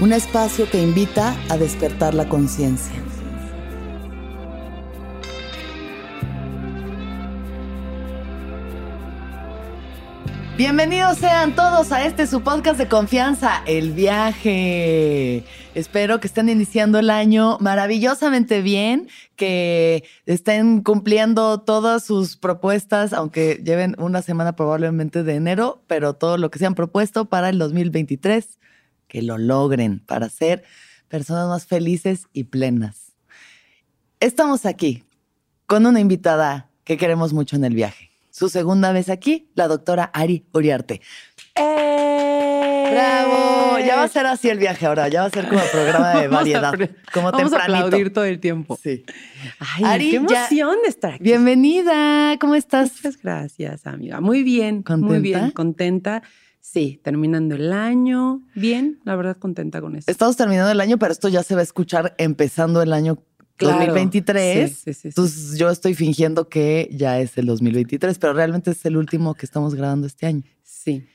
un espacio que invita a despertar la conciencia. Bienvenidos sean todos a este su podcast de confianza, El Viaje. Espero que estén iniciando el año maravillosamente bien, que estén cumpliendo todas sus propuestas, aunque lleven una semana probablemente de enero, pero todo lo que se han propuesto para el 2023 que lo logren para ser personas más felices y plenas. Estamos aquí con una invitada que queremos mucho en el viaje. Su segunda vez aquí, la doctora Ari Uriarte. ¡Eh! ¡Bravo! Ya va a ser así el viaje ahora, ya va a ser como programa de variedad. como Vamos a aplaudir todo el tiempo. Sí. Ay, Ari, qué emoción estar aquí. Bienvenida, ¿cómo estás? Muchas gracias, amiga. Muy bien, ¿Contenta? muy bien, contenta. Sí, terminando el año. Bien, la verdad contenta con eso. Estamos terminando el año, pero esto ya se va a escuchar empezando el año Claro. 2023. Sí, sí, sí, sí. Entonces yo estoy fingiendo que ya es el 2023, pero realmente es el último que estamos grabando este año. Sí.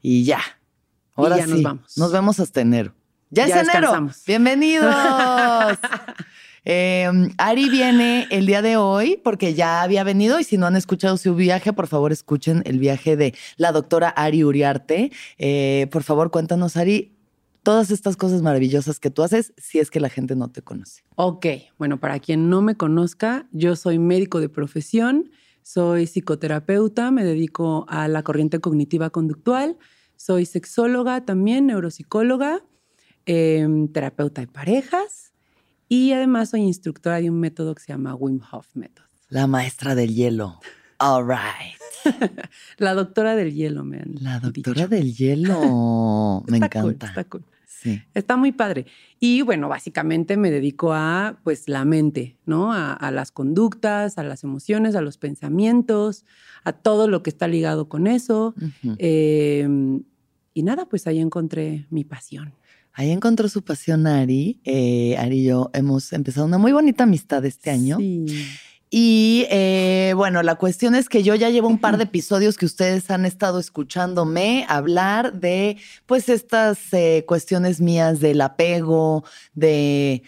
Y ya. Ahora ya sí. nos vamos. Nos vemos hasta enero. Ya, Ya es enero. Bienvenidos. Eh, Ari viene el día de hoy porque ya había venido y si no han escuchado su viaje, por favor escuchen el viaje de la doctora Ari Uriarte. Eh, por favor, cuéntanos, Ari, todas estas cosas maravillosas que tú haces si es que la gente no te conoce. Ok, bueno, para quien no me conozca, yo soy médico de profesión, soy psicoterapeuta, me dedico a la corriente cognitiva conductual, soy sexóloga también, neuropsicóloga, em, terapeuta de parejas y además soy instructora de un método que se llama Wim Hof Method. La maestra del hielo. All right. La doctora del hielo, me han La doctora dicho. del hielo. Me Está cool, encanta. está cool. Sí. Está muy padre. Y bueno, básicamente me dedico a pues la mente, ¿no? A, a las conductas, a las emociones, a los pensamientos, a todo lo que está ligado con eso. Eh, y nada, pues ahí encontré mi pasión. Ahí encontró su pasión Ari. Eh, Ari y yo hemos empezado una muy bonita amistad este año. Sí. Y eh, bueno, la cuestión es que yo ya llevo un par de episodios que ustedes han estado escuchándome hablar de pues estas eh, cuestiones mías del apego, de,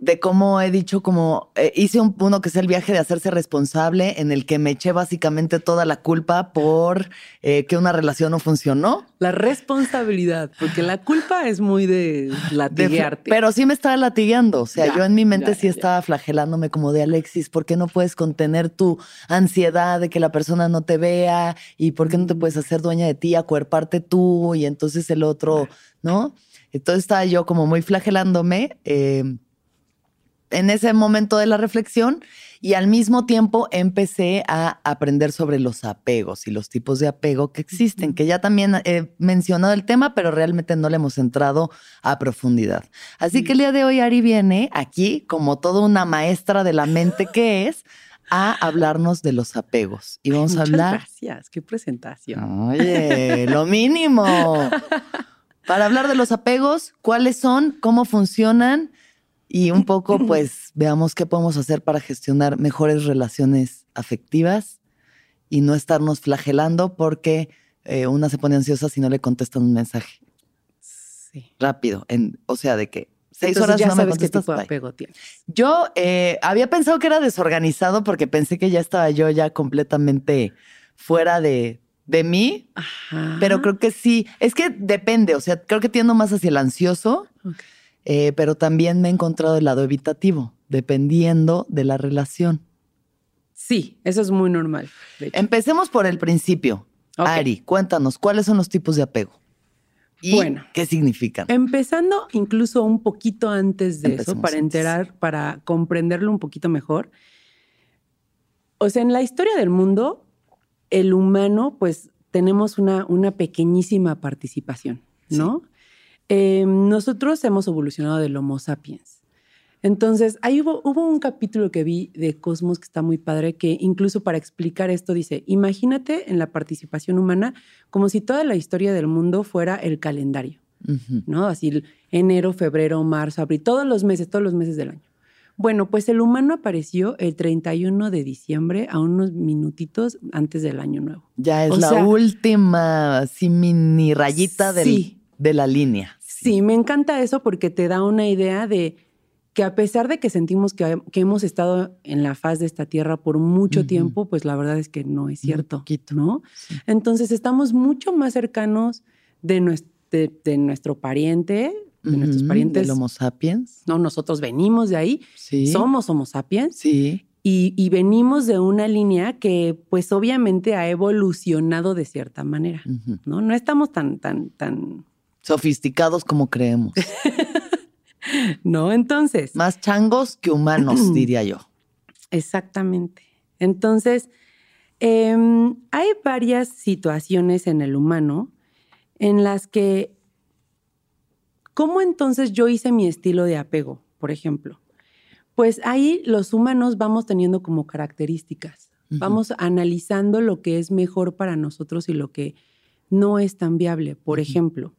de cómo he dicho, como eh, hice un, uno que es el viaje de hacerse responsable, en el que me eché básicamente toda la culpa por eh, que una relación no funcionó. La responsabilidad, porque la culpa es muy de latiguearte. pero sí me estaba latigando. O sea, Ya, yo en mi mente ya, sí ya. estaba flagelándome como de Alexis, ¿por qué no puedes contener tu ansiedad de que la persona no te vea? ¿Y por qué no te puedes hacer dueña de ti, acuerparte tú? Y entonces el otro, ¿no? Entonces estaba yo como muy flagelándome eh, en ese momento de la reflexión y al mismo tiempo empecé a aprender sobre los apegos y los tipos de apego que existen, que ya también he mencionado el tema, pero realmente no le hemos entrado a profundidad. Así que el día de hoy Ari viene aquí como toda una maestra de la mente que es a hablarnos de los apegos. Y vamos a Muchas hablar... gracias, qué presentación. Oye, lo mínimo. Para hablar de los apegos, cuáles son, cómo funcionan y un poco, pues, veamos qué podemos hacer para gestionar mejores relaciones afectivas y no estarnos flagelando porque eh, una se pone ansiosa si no le contestan un mensaje Sí. rápido. En, o sea, de que seis Entonces horas ya no me sabes qué contestas. tipo de apego tienes. Yo eh, había pensado que era desorganizado porque pensé que ya estaba yo ya completamente fuera de, de mí, Ajá. pero creo que sí. Es que depende, o sea, creo que tiendo más hacia el ansioso, Ok. Eh, pero también me he encontrado el lado evitativo, dependiendo de la relación. Sí, eso es muy normal. Empecemos por el principio. Ari, cuéntanos, ¿cuáles son los tipos de apego? ¿Y Bueno. qué significan? Empezando incluso un poquito antes de Empecemos eso, para antes. enterar, para comprenderlo un poquito mejor. O sea, en la historia del mundo, el humano, pues tenemos una, una pequeñísima participación, ¿no? Eh, nosotros hemos evolucionado del Homo sapiens. Entonces, ahí hubo, hubo un capítulo que vi de Cosmos que está muy padre, que incluso para explicar esto dice, imagínate en la participación humana como si toda la historia del mundo fuera el calendario. ¿no? Así enero, febrero, marzo, abril, todos los meses, todos los meses del año. Bueno, pues el humano apareció el 31 de diciembre a unos minutitos antes del año nuevo. Ya es O la sea- última, así mini rayita del- de la línea. Sí, me encanta eso porque te da una idea de que a pesar de que sentimos que, que hemos estado en la faz de esta tierra por mucho tiempo, pues la verdad es que no es cierto. ¿no? Sí. Entonces estamos mucho más cercanos de, nues- de- de nuestro pariente, de nuestros parientes. Del Homo sapiens. No, nosotros venimos de ahí, Sí. somos Homo sapiens Sí. y, y venimos de una línea que pues obviamente ha evolucionado de cierta manera. ¿no? No estamos tan, tan, tan, Sofisticados como creemos. ¿no? Entonces, Más changos que humanos, diría yo. exactamente. Entonces, em, hay varias situaciones en el humano en las que, ¿cómo entonces yo hice mi estilo de apego, por ejemplo? Pues ahí los humanos vamos teniendo como características. Vamos analizando lo que es mejor para nosotros y lo que no es tan viable. Por ejemplo,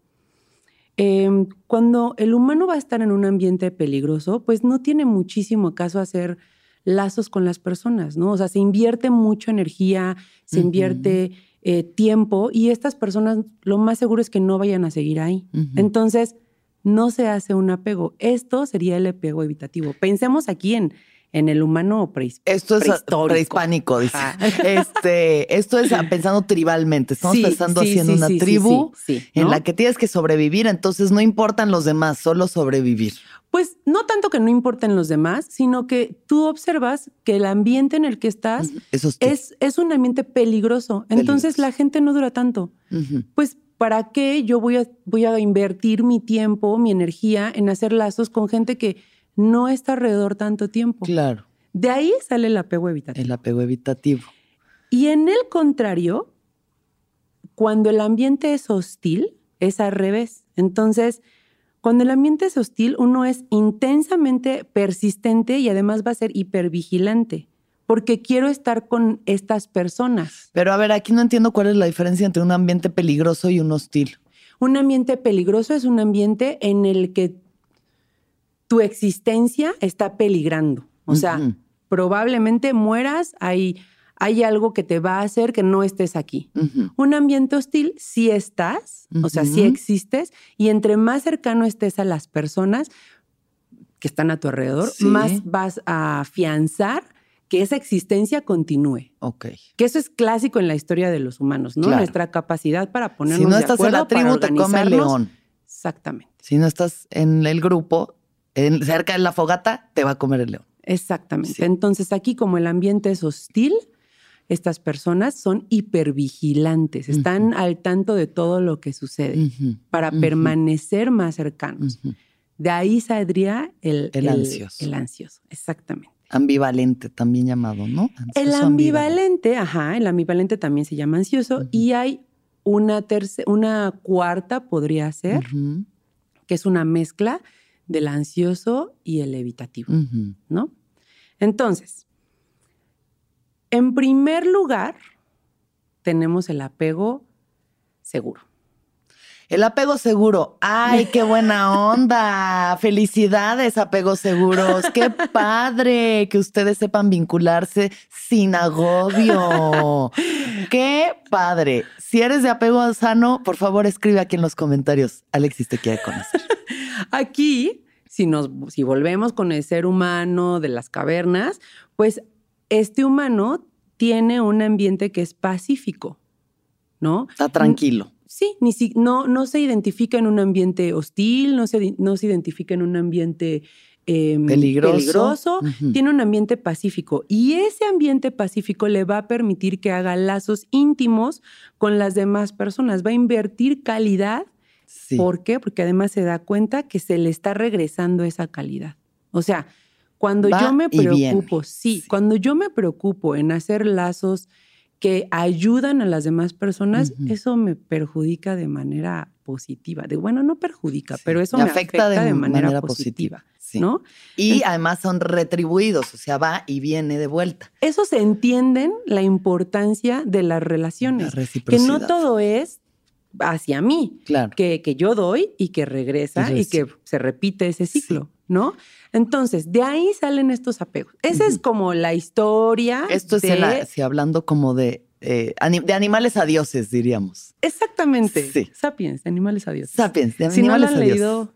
em, cuando el humano va a estar en un ambiente peligroso, pues no tiene muchísimo caso hacer lazos con las personas, ¿no? O sea, se invierte mucha energía, se invierte eh, tiempo y estas personas lo más seguro es que no vayan a seguir ahí. Entonces, no se hace un apego. Esto sería el apego evitativo. Pensemos aquí en, en el humano prehispánico. Esto es prehispánico, dice. Este, esto es pensando tribalmente. Estamos Sí, pensando sí, haciendo sí, una tribu en ¿no? la que tienes que sobrevivir, entonces no importan los demás, solo sobrevivir. Pues no tanto que no importen los demás, sino que tú observas que el ambiente en el que estás es, es un ambiente peligroso. Entonces la gente no dura tanto. Pues, ¿para qué yo voy a, voy a invertir mi tiempo, mi energía en hacer lazos con gente que no está alrededor tanto tiempo? Claro, De ahí sale el apego evitativo. el apego evitativo. Y en el contrario, cuando el ambiente es hostil, es al revés. Entonces, cuando el ambiente es hostil, uno es intensamente persistente y además va a ser hipervigilante, porque quiero estar con estas personas. Pero a ver, aquí no entiendo cuál es la diferencia entre un ambiente peligroso y un hostil. Un ambiente peligroso es un ambiente en el que tu existencia está peligrando. O sea, probablemente mueras, hay, hay algo que te va a hacer que no estés aquí. Un ambiente hostil, sí estás, o sea, sí existes, y entre más cercano estés a las personas que están a tu alrededor, Sí. más vas a afianzar que esa existencia continúe. Ok. Que eso es clásico en la historia de los humanos, ¿no? Claro. Nuestra capacidad para ponernos Si no de estás en acuerdo la tribu, te come león. Exactamente, Si no estás en el grupo, en- cerca de la fogata, te va a comer el león. exactamente. Sí. Entonces aquí como el ambiente es hostil, estas personas son hipervigilantes, están al tanto de todo lo que sucede. Para permanecer más cercanos. De ahí saldría el, El ansioso. El ansioso, exactamente. Ambivalente, también llamado, ¿no? El ambivalente, ajá, el ambivalente también se llama ansioso y hay una tercera, una cuarta podría ser, que es una mezcla del ansioso y el evitativo. ¿no? Entonces, en primer lugar, tenemos el apego seguro. El apego seguro. Ay, qué buena onda. Felicidades, apegos seguros. Qué padre que ustedes sepan vincularse sin agobio. Qué padre. Si eres de apego sano, por favor escribe aquí en los comentarios. Alexis te quiere conocer. Aquí, si nos, si volvemos con el ser humano de las cavernas, pues este humano tiene un ambiente que es pacífico, ¿no? Está tranquilo. Sí, ni si, no, no se identifica en un ambiente hostil, no se, no se identifica en un ambiente eh, Peligroso. tiene un ambiente pacífico y ese ambiente pacífico le va a permitir que haga lazos íntimos con las demás personas, va a invertir calidad. Sí. ¿Por qué? Porque además se da cuenta que se le está regresando esa calidad. O sea, cuando Va yo me preocupo, sí, Sí. cuando yo me preocupo en hacer lazos que ayudan a las demás personas, eso me perjudica de manera positiva. De bueno, no perjudica, Sí. pero eso Me me afecta, de, manera, positiva, Sí. ¿no? Y además son retribuidos, o sea, va y viene de vuelta. Eso se entienden la importancia de las La relaciones, que reciprocidad. no todo es hacia mí, Claro. que, que yo doy y que regresa Y y, que se repite ese ciclo, ¿no? Entonces, de ahí salen estos apegos. Esa es como la historia. Esto es de- sí, hablando como de, eh, de animales a dioses, diríamos. Exactamente. Sí. Sapiens, de animales a Dios. Sapiens, de Si no lo animales han a dioses. leído,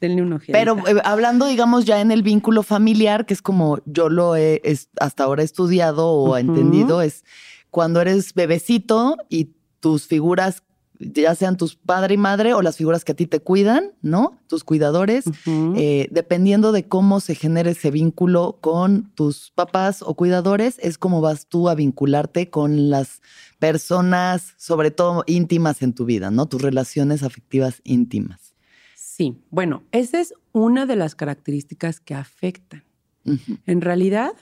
denle un ojeadita. Pero eh, hablando, digamos, ya en el vínculo familiar, que es como yo lo he hasta ahora estudiado o entendido, es cuando eres bebecito y tus figuras, ya sean tus padre y madre o las figuras que a ti te cuidan, ¿no? Tus cuidadores, eh, dependiendo de cómo se genere ese vínculo con tus papás o cuidadores, es como vas tú a vincularte con las personas, sobre todo íntimas en tu vida, ¿no? Tus relaciones afectivas íntimas. Sí, bueno, esa es una de las características que afectan. En realidad,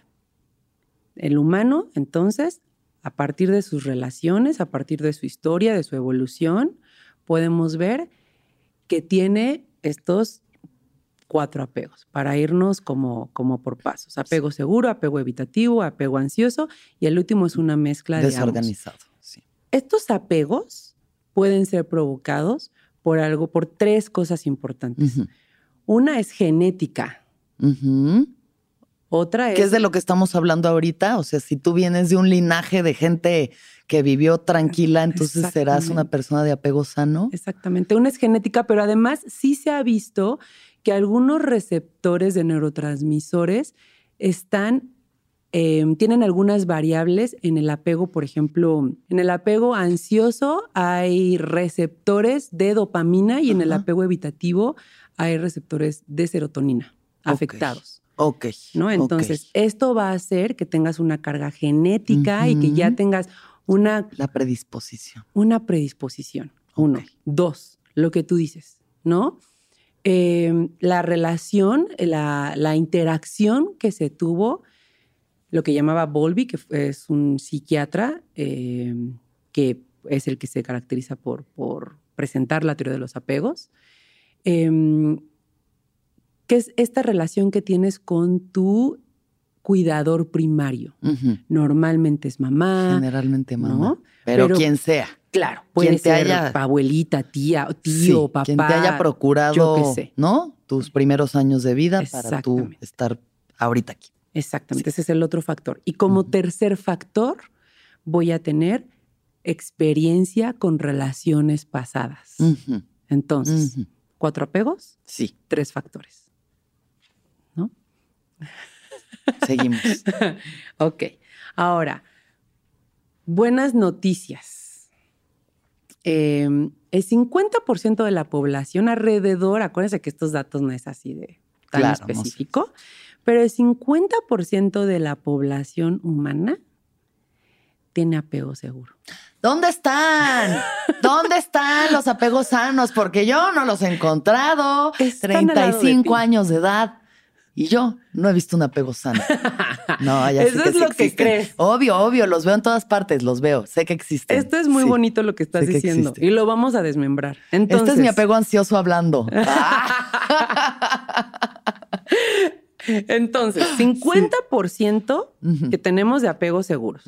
el humano, entonces, a partir de sus relaciones, a partir de su historia, de su evolución, podemos ver que tiene estos cuatro apegos para irnos como, como por pasos. Apego seguro, apego evitativo, apego ansioso y el último es una mezcla de. Desorganizado. Sí. Estos apegos pueden ser provocados por algo, por tres cosas importantes. Una es genética. Otra es... ¿Qué es de lo que estamos hablando ahorita? O sea, si tú vienes de un linaje de gente que vivió tranquila, entonces serás una persona de apego sano. Exactamente, una es genética, pero además sí se ha visto que algunos receptores de neurotransmisores están, eh, tienen algunas variables en el apego, por ejemplo, en el apego ansioso hay receptores de dopamina y en el apego evitativo hay receptores de serotonina afectados. Ok. ¿no? Entonces, esto va a hacer que tengas una carga genética y que ya tengas una, La predisposición. una predisposición. Uno. Dos, lo que tú dices, ¿no? Eh, la relación, la, la interacción que se tuvo, lo que llamaba Bowlby, que es un psiquiatra eh, que es el que se caracteriza por, por presentar la teoría de los apegos, eh, que es esta relación que tienes con tu cuidador primario. Normalmente es mamá, Generalmente mamá. ¿no? Pero, Pero- quien sea. Claro, puede Quien te ser haya- abuelita, tía, tío, Sí, papá. Quien te haya procurado, yo qué sé. ¿no? Tus primeros años de vida para tú estar ahorita aquí. Exactamente, ese es el otro factor. Y como tercer factor, voy a tener experiencia con relaciones pasadas. Entonces, cuatro apegos, Sí, tres factores. Seguimos. ok. Ahora, buenas noticias. Eh, el 50% de la población alrededor, acuérdense que estos datos no es así de tan Claro, no sé. específico, pero el 50% de la población humana tiene apego seguro. ¿Dónde están? ¿Dónde están los apegos sanos? Porque yo no los he encontrado. Están al lado de 35 ti. años de edad. Y yo no he visto un apego sano. No, ya sé Eso que es sí lo que crees. Obvio, obvio, los veo en todas partes, los veo. Sé que existen. Esto es muy Sí. bonito lo que estás sé que diciendo existe. y lo vamos a desmembrar. Entonces, este es mi apego ansioso hablando. Entonces, 50% Ujú. que tenemos de apegos seguros.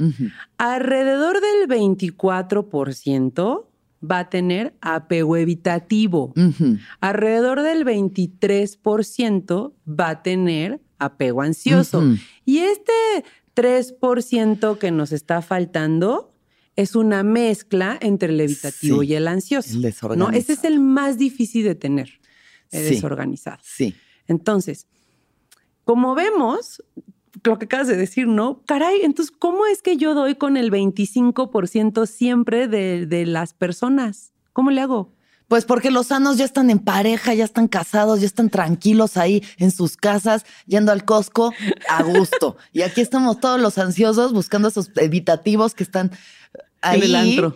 Alrededor del 24% va a tener apego evitativo. Alrededor del 23% va a tener apego ansioso. Y este 3% que nos está faltando es una mezcla entre el evitativo Sí, y el ansioso. el ¿no? Ese es el más difícil de tener, el Sí. desorganizado. Sí. Entonces, como vemos, lo que acabas de decir, ¿no? Caray, entonces, ¿cómo es que yo doy con el 25% siempre de, de las personas? ¿Cómo le hago? Pues porque los sanos ya están en pareja, ya están casados, ya están tranquilos ahí en sus casas, yendo al Costco a gusto. y aquí estamos todos los ansiosos buscando esos evitativos que están ahí. En el antro.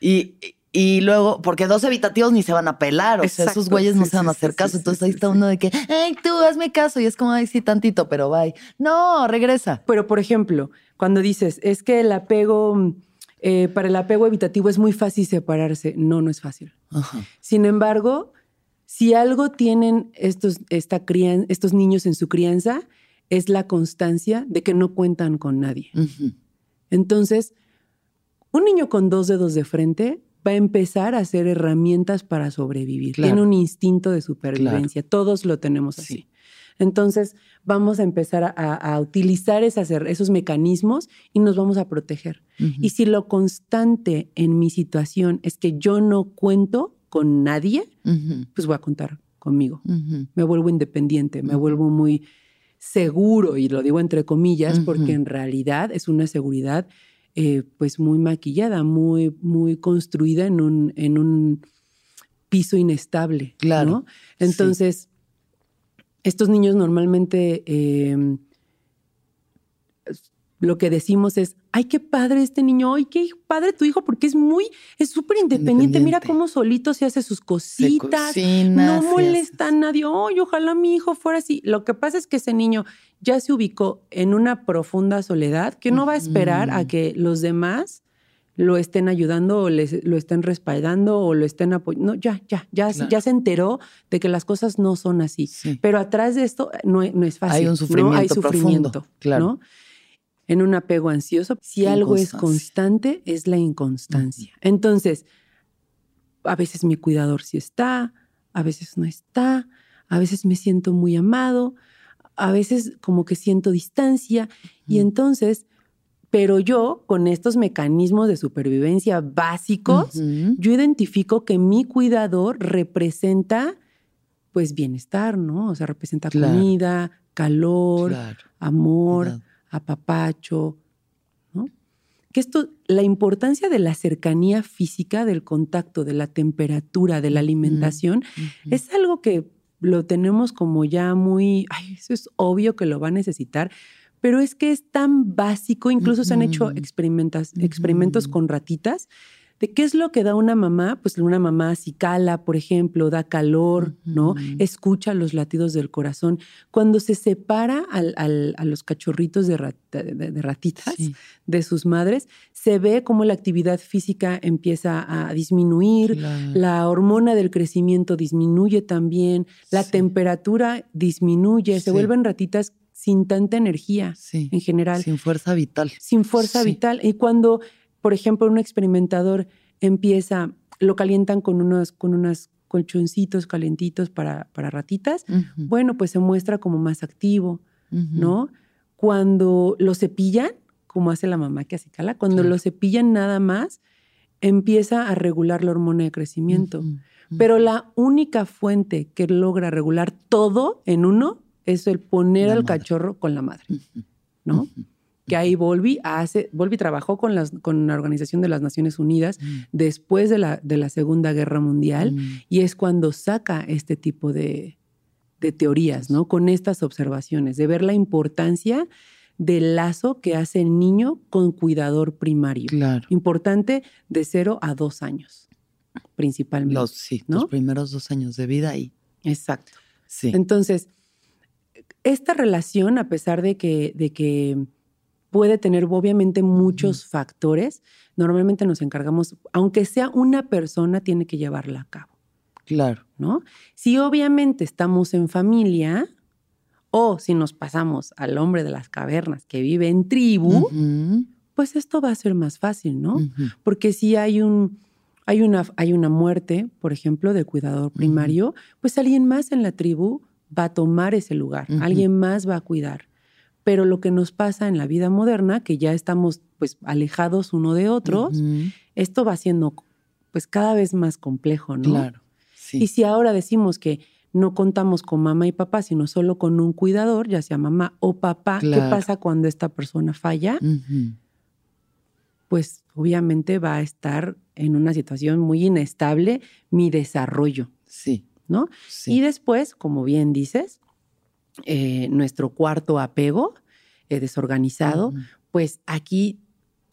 Y, y luego, porque dos evitativos ni se van a pelar, o sea, esos güeyes no se van a hacer sí, caso. sí, Entonces ahí está uno de que, ay, tú hazme caso. Y es como, ay, sí, tantito, pero bye. No, regresa. Pero, por ejemplo, cuando dices, es que el apego, eh, para el apego evitativo es muy fácil separarse. No, no es fácil. Ajá. Sin embargo, si algo tienen estos, esta crian- estos niños en su crianza, es la constancia de que no cuentan con nadie. Entonces, un niño con dos dedos de frente va a empezar a hacer herramientas para sobrevivir. Claro. Tiene un instinto de supervivencia. Todos lo tenemos así. Sí. Entonces, vamos a empezar a, a utilizar esas esos mecanismos y nos vamos a proteger. Y si lo constante en mi situación es que yo no cuento con nadie, pues voy a contar conmigo. Me vuelvo independiente, me vuelvo muy seguro, y lo digo entre comillas, porque en realidad es una seguridad eh, pues muy maquillada, muy, muy construida en un, en un piso inestable. Claro, ¿no? Entonces, estos niños normalmente eh, lo que decimos es, ay, qué padre este niño, ay, qué padre tu hijo, porque es muy, es súper independiente. Mira cómo solito se hace sus cositas, cocina, no molesta a nadie. Ay, ojalá mi hijo fuera así. Lo que pasa es que ese niño ya se ubicó en una profunda soledad que no va a esperar a que los demás lo estén ayudando o les, lo estén respaldando o lo estén apoyando. No, ya, ya, ya, se- Claro. ya se enteró de que las cosas no son así. Sí. Pero atrás de esto no, es- no es fácil. Hay un ¿no? sufrimiento Hay sufrimiento, profundo, claro. ¿no? En un apego ansioso, si algo es constante, es la inconstancia. Entonces, a veces mi cuidador sí está, a veces no está, a veces me siento muy amado, a veces como que siento distancia y entonces, pero yo con estos mecanismos de supervivencia básicos, yo identifico que mi cuidador representa pues bienestar, ¿no? O sea, representa Claro. comida, calor, Claro. amor. Apapacho, ¿no? Que esto, la importancia de la cercanía física, del contacto, de la temperatura, de la alimentación, es algo que lo tenemos como ya muy, ay, eso es obvio que lo va a necesitar, pero es que es tan básico, incluso se han hecho experimentos con ratitas, de qué es lo que da una mamá, pues una mamá si cala, por ejemplo, da calor, ¿no? Escucha los latidos del corazón. Cuando se separa al- al- a los cachorritos de, rat- de- de ratitas, Sí, de sus madres, se ve cómo la actividad física empieza a disminuir, claro. la hormona del crecimiento disminuye también, la Sí. temperatura disminuye, se vuelven ratitas sin tanta energía en general, sin, Sin fuerza vital. fuerza Sí. vital. Y cuando, por ejemplo, un experimentador empieza, lo calientan con unos, con unos colchoncitos calentitos para, para ratitas, bueno, pues se muestra como más activo. ¿no? Cuando lo cepillan, como hace la mamá que así cala, cuando Claro. lo cepillan nada más, empieza a regular la hormona de crecimiento. Pero la única fuente que logra regular todo en uno es el poner La al madre. cachorro con la madre. ¿no? Que ahí Volvi hace, Volvi trabajó con, las, con la Organización de las Naciones Unidas Mm. después de la, de la Segunda Guerra Mundial Mm. y es cuando saca este tipo de, de teorías, ¿no? Con estas observaciones, de ver la importancia del lazo que hace el niño con cuidador primario. Claro. Importante de cero a dos años, principalmente. Los, sí, ¿no? los primeros dos años de vida ahí. Exacto. Sí. Entonces, esta relación, a pesar de que, de que puede tener obviamente muchos factores, normalmente nos encargamos, aunque sea una persona, tiene que llevarla a cabo. Claro. ¿no? Si obviamente estamos en familia o si nos pasamos al hombre de las cavernas que vive en tribu, pues esto va a ser más fácil, ¿no? Porque si hay un, hay una, hay una muerte, por ejemplo, del cuidador primario, pues alguien más en la tribu va a tomar ese lugar, alguien más va a cuidar. Pero lo que nos pasa en la vida moderna, que ya estamos pues alejados uno de otro, Ujú, esto va siendo pues cada vez más complejo, ¿no? Claro. Sí. Y si ahora decimos que no contamos con mamá y papá, sino solo con un cuidador, ya sea mamá o papá, ¿qué pasa cuando esta persona falla? Pues obviamente va a estar en una situación muy inestable mi desarrollo, Sí. ¿no? sí. Y después, como bien dices, eh, nuestro cuarto apego eh, desorganizado, pues aquí,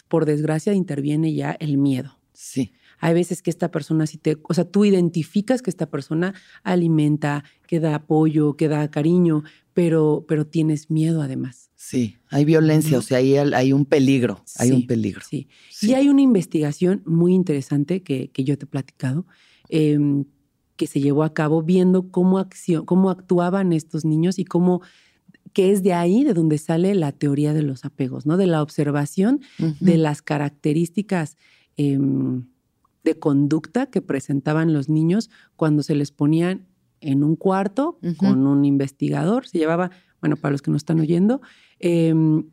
por desgracia, interviene ya el miedo. Sí. Hay veces que esta persona, si te, o sea, tú identificas que esta persona alimenta, que da apoyo, que da cariño, pero, pero tienes miedo además. Sí. Hay violencia, o sea, hay, hay un peligro. Hay Sí, un peligro. Sí. Sí. Y hay una investigación muy interesante que, que yo te he platicado, em, que se llevó a cabo viendo cómo, accio- cómo actuaban estos niños y cómo, que es de ahí de donde sale la teoría de los apegos, ¿no? De la observación de las características em, de conducta que presentaban los niños cuando se les ponían en un cuarto con un investigador. Se llevaba, bueno, para los que no están oyendo, em,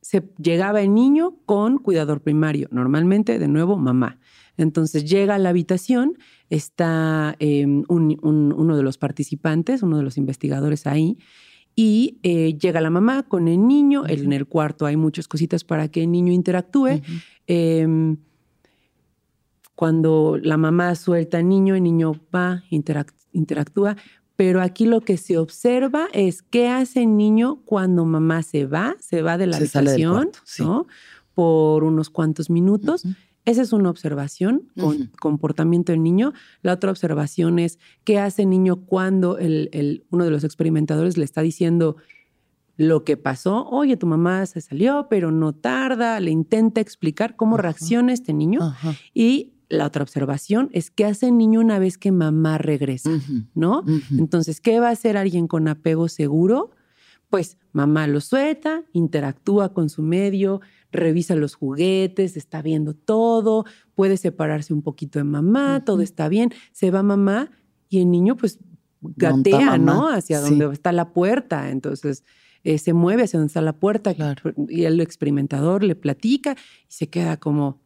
se llegaba el niño con cuidador primario, normalmente, de nuevo, mamá. Entonces llega a la habitación, está em, un- un- uno de los participantes, uno de los investigadores ahí, y eh, llega la mamá con el niño. En el cuarto hay muchas cositas para que el niño interactúe. Em, cuando la mamá suelta al niño, el niño va, interac- interactúa, pero aquí lo que se observa es qué hace el niño cuando mamá se va, se va de la Se sale del habitación, cuarto, sí. ¿no? Por unos cuantos minutos. Esa es una observación, con comportamiento del niño. La otra observación es qué hace el niño cuando el, el- uno de los experimentadores le está diciendo lo que pasó. Oye, tu mamá se salió, pero no tarda. Le intenta explicar cómo reacciona este niño. Y la otra observación es qué hace el niño una vez que mamá regresa, ¿no? Entonces, ¿qué va a hacer alguien con apego seguro? Pues mamá lo suelta, interactúa con su medio, revisa los juguetes, está viendo todo, puede separarse un poquito de mamá, todo Ujú. está bien, se va mamá y el niño pues gatea, ¿no? Hacia sí. donde está la puerta, entonces eh, se mueve hacia donde está la puerta Claro. y el experimentador le platica y se queda como,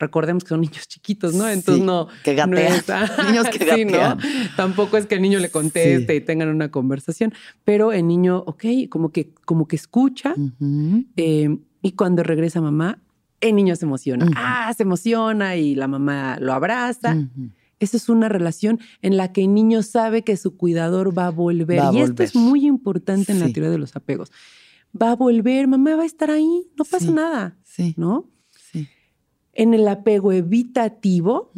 recordemos que son niños chiquitos, ¿no? Entonces Sí, no, que no gatean. es- ah, Niños que sí, ¿no? gatean. Tampoco es que el niño le conteste Sí. y tengan una conversación, pero el niño, ok, como que, como que escucha Ujú. eh, y cuando regresa mamá, el niño se emociona. Ah, se emociona y la mamá lo abraza. Ujú. Esa es una relación en la que el niño sabe que su cuidador va a volver. Va a y esto es muy importante en la teoría de los apegos. Va a volver, mamá va a estar ahí, no pasa Sí. nada, Sí, ¿no? sí. En el apego evitativo,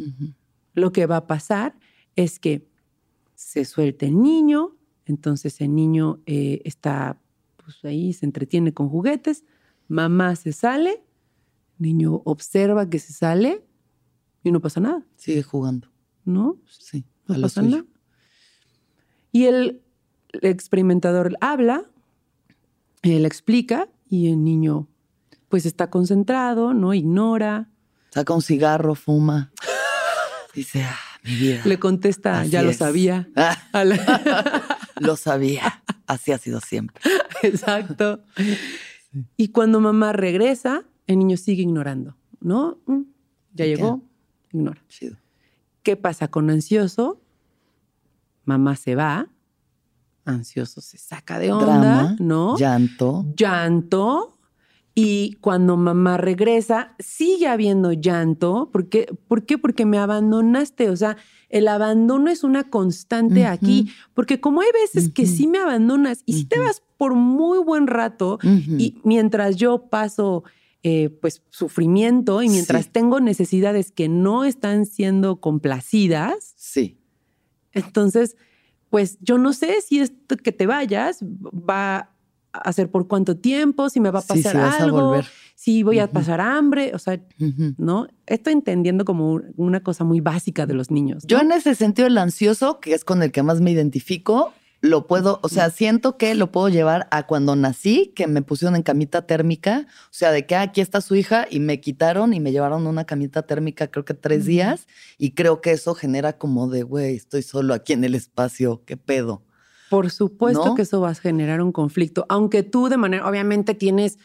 lo que va a pasar es que se suelta el niño, entonces el niño eh, está pues, ahí, se entretiene con juguetes, mamá se sale, niño observa que se sale y no pasa nada, Sigue jugando. ¿no? Sí. No a pasa nada. Y el experimentador habla, él explica y el niño pues está concentrado, no ignora, Saca un cigarro, fuma. Dice, ah, mi vida. le contesta, Así ya lo sabía. Lo sabía. Así ha sido siempre. Exacto. Y cuando mamá regresa, el niño sigue ignorando, ¿no? Mm, Ya llegó, ignora. Chido. ¿Qué pasa con ansioso? Mamá se va, ansioso se saca de onda, Drama, ¿no? llanto. Llanto. Y cuando mamá regresa, sigue habiendo llanto. ¿Por qué? ¿Por qué? Porque me abandonaste. O sea, el abandono es una constante aquí. Porque como hay veces que sí me abandonas y si te vas por muy buen rato y mientras yo paso eh, pues sufrimiento y mientras Sí. tengo necesidades que no están siendo complacidas, Sí. entonces pues yo no sé si esto que te vayas va a ser por cuánto tiempo, si me va a pasar sí, a algo, si voy a pasar hambre, o sea. ¿no? Estoy entendiendo como un- una cosa muy básica de los niños. Yo en ese sentido, el ansioso, que es con el que más me identifico, lo puedo, o sea, siento que lo puedo llevar a cuando nací, que me pusieron en camita térmica, o sea, de que ah, aquí está su hija y me quitaron y me llevaron una camita térmica creo que tres días y creo que eso genera como de, güey, estoy solo aquí en el espacio, qué pedo. Por supuesto ¿No? que eso va a generar un conflicto, aunque tú de manera, obviamente tienes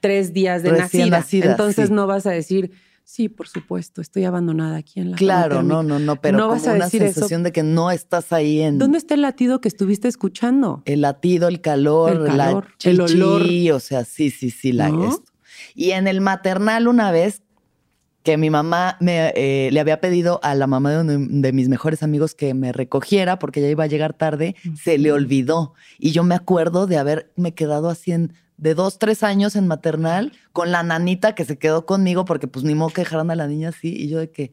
tres días de nacida, nacida, entonces sí. no vas a decir, sí, por supuesto, estoy abandonada aquí en la Claro, no, térmica". no, no, pero No como vas a una decir eso. sensación de que no estás ahí en ¿Dónde está el latido que estuviste escuchando? el latido, el calor, El la calor, el olor. o sea, sí, sí, sí, la ¿No? esto. Y en el maternal una vez que mi mamá me, eh, le había pedido a la mamá de uno de mis mejores amigos que me recogiera porque ya iba a llegar tarde, se le olvidó. Y yo me acuerdo de haberme quedado así en, de dos, tres años en maternal con la nanita que se quedó conmigo porque pues ni modo que dejaran a la niña así. Y yo de que,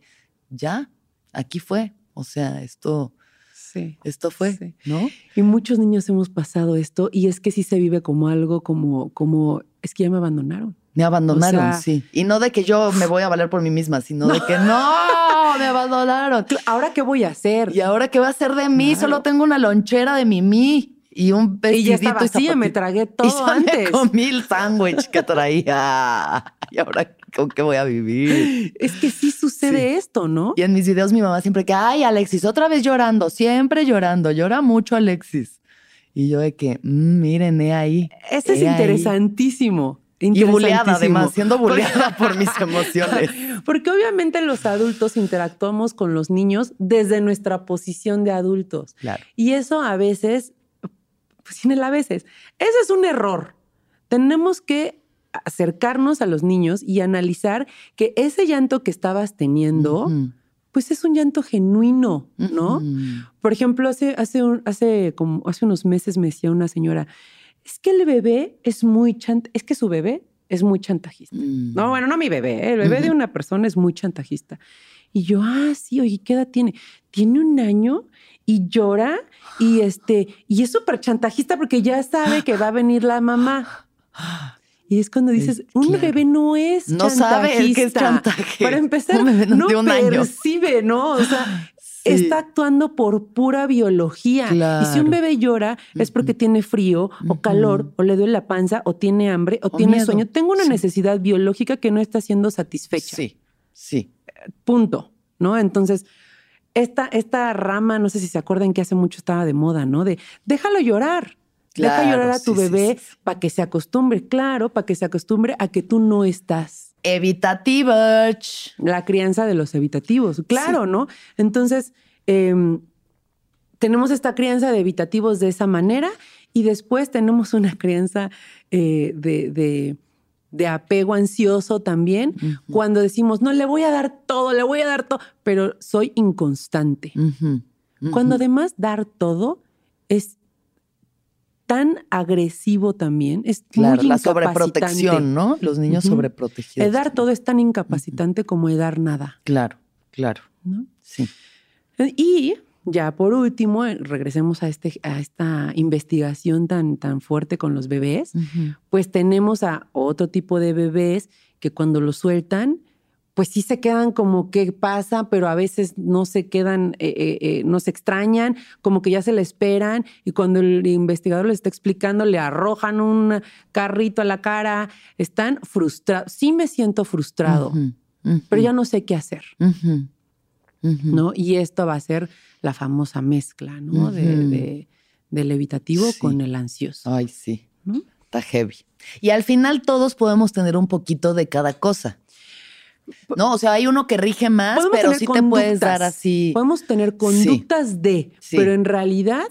ya, aquí fue. O sea, esto, Sí. esto fue, Sí. ¿no? Y muchos niños hemos pasado esto y es que sí se vive como algo como, como, es que ya me abandonaron. Me abandonaron, O sea- sí. Y no de que yo me voy a valer por mí misma, sino de que no, me abandonaron. ¿Ahora qué voy a hacer? ¿Y ahora qué va a ser de mí? Claro. Solo tengo una lonchera de mimí y un Y vestidito ya estaba así, me tragué Y todo ya me antes. comí el sándwich que traía. ¿Y ahora con qué voy a vivir? Es que sí sucede Sí. esto, ¿no? Y en mis videos mi mamá siempre que, ay, Alexis, otra vez llorando, siempre llorando, llora mucho Alexis. Y yo de que, "Mm, miren, he ahí. Este es ahí". Y buleada, además, siendo buleada por mis emociones. Porque obviamente los adultos interactuamos con los niños desde nuestra posición de adultos. Claro. Y eso a veces, pues sin el a veces, ese es un error. Tenemos que acercarnos a los niños y analizar que ese llanto que estabas teniendo, pues es un llanto genuino, ¿no? Por ejemplo, hace, hace, un- hace, como, hace unos meses me decía una señora, es que el bebé es muy chant es que su bebé es muy chantajista. Mm. No, bueno, no mi bebé, ¿eh? el bebé de una persona es muy chantajista. Y yo, ah, sí, oye, ¿qué edad tiene? Tiene un año y llora y este, y es súper chantajista porque ya sabe que va a venir la mamá. Y es cuando dices, Es- un claro. bebé no es No sabe el que es chantaje. Para empezar, Un bebé no de un año. percibe, ¿no? O sea. Está actuando por pura biología. Y si un bebé llora es porque tiene frío o calor o le duele la panza o tiene hambre o, O tiene miedo. sueño. Tengo una Sí. necesidad biológica que no está siendo satisfecha. Sí, sí. Punto. ¿No? Entonces, esta, esta rama, no sé si se acuerdan que hace mucho estaba de moda, ¿no? De déjalo llorar. Deja llorar a tu sí, bebé sí. para que se acostumbre, claro, para que se acostumbre a que tú no estás. Evitativa. ch. La crianza de los evitativos, claro, ¿no? Entonces, em, tenemos esta crianza de evitativos de esa manera y después tenemos una crianza eh, de, de- de apego ansioso también, cuando decimos, no, le voy a dar todo, le voy a dar todo, pero soy inconstante. Cuando además dar todo es tan agresivo también, es Claro, muy la sobreprotección, ¿no? Los niños sobreprotegidos. El dar todo es tan incapacitante como el dar nada. Claro, claro. ¿no? Sí. Y ya por último, eh, regresemos a, este, a esta investigación tan, tan fuerte con los bebés, pues tenemos a otro tipo de bebés que cuando los sueltan, pues sí se quedan como qué pasa, pero a veces no se quedan, eh, eh, eh, no se extrañan, como que ya se le esperan y cuando el investigador les está explicando, le arrojan un carrito a la cara, están frustrados. Sí me siento frustrado, pero ya no sé qué hacer. ¿no? Y esto va a ser la famosa mezcla, ¿no? De- de- del evitativo Sí. con el ansioso. Ay, sí. ¿no? Está heavy. Y al final todos podemos tener un poquito de cada cosa. No, o sea, hay uno que rige más, Podemos pero sí te puedes conductas, dar así. Podemos tener conductas de, Sí. pero en realidad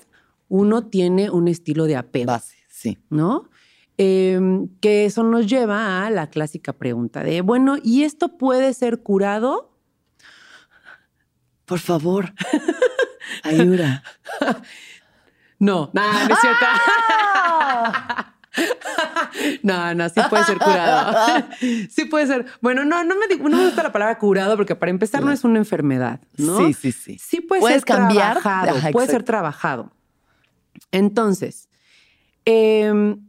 uno tiene un estilo de apego, Base, sí. ¿no? Em, que eso nos lleva a la clásica pregunta de, bueno, ¿y esto puede ser curado? Por favor. Ayuda. No, no, no es cierto. No, no, sí puede ser curado. Sí puede ser. Bueno, no, no me, digo- no me gusta la palabra curado porque para empezar no es una enfermedad, ¿no? Sí, sí, sí. Sí puede Puedes ser cambiar. trabajado, Ajá, puede ser trabajado. Entonces, em,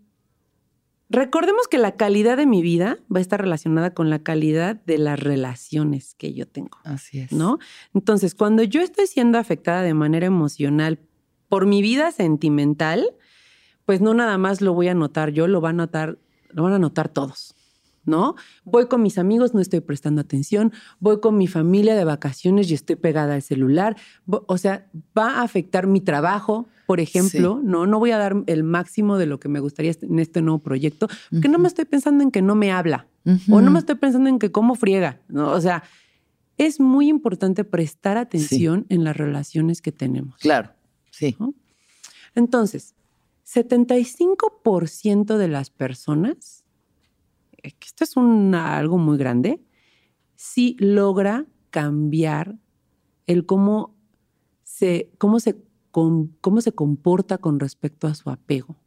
recordemos que la calidad de mi vida va a estar relacionada con la calidad de las relaciones que yo tengo, Así es. ¿no? Entonces, cuando yo estoy siendo afectada de manera emocional por mi vida sentimental, pues no nada más lo voy a notar yo, lo van a notar, lo van a notar todos. ¿No? Voy con mis amigos, no estoy prestando atención. Voy con mi familia de vacaciones y estoy pegada al celular. O sea, va a afectar mi trabajo, por ejemplo, ¿no? No voy a dar el máximo de lo que me gustaría en este nuevo proyecto, porque no me estoy pensando en que no me habla o no me estoy pensando en que cómo friega, ¿no? O sea, es muy importante prestar atención en las relaciones que tenemos. Claro, sí. Entonces, 75% de las personas, eh, esto es algo muy grande, sí logra cambiar el cómo se, cómo se, cómo se comporta con respecto a su apego.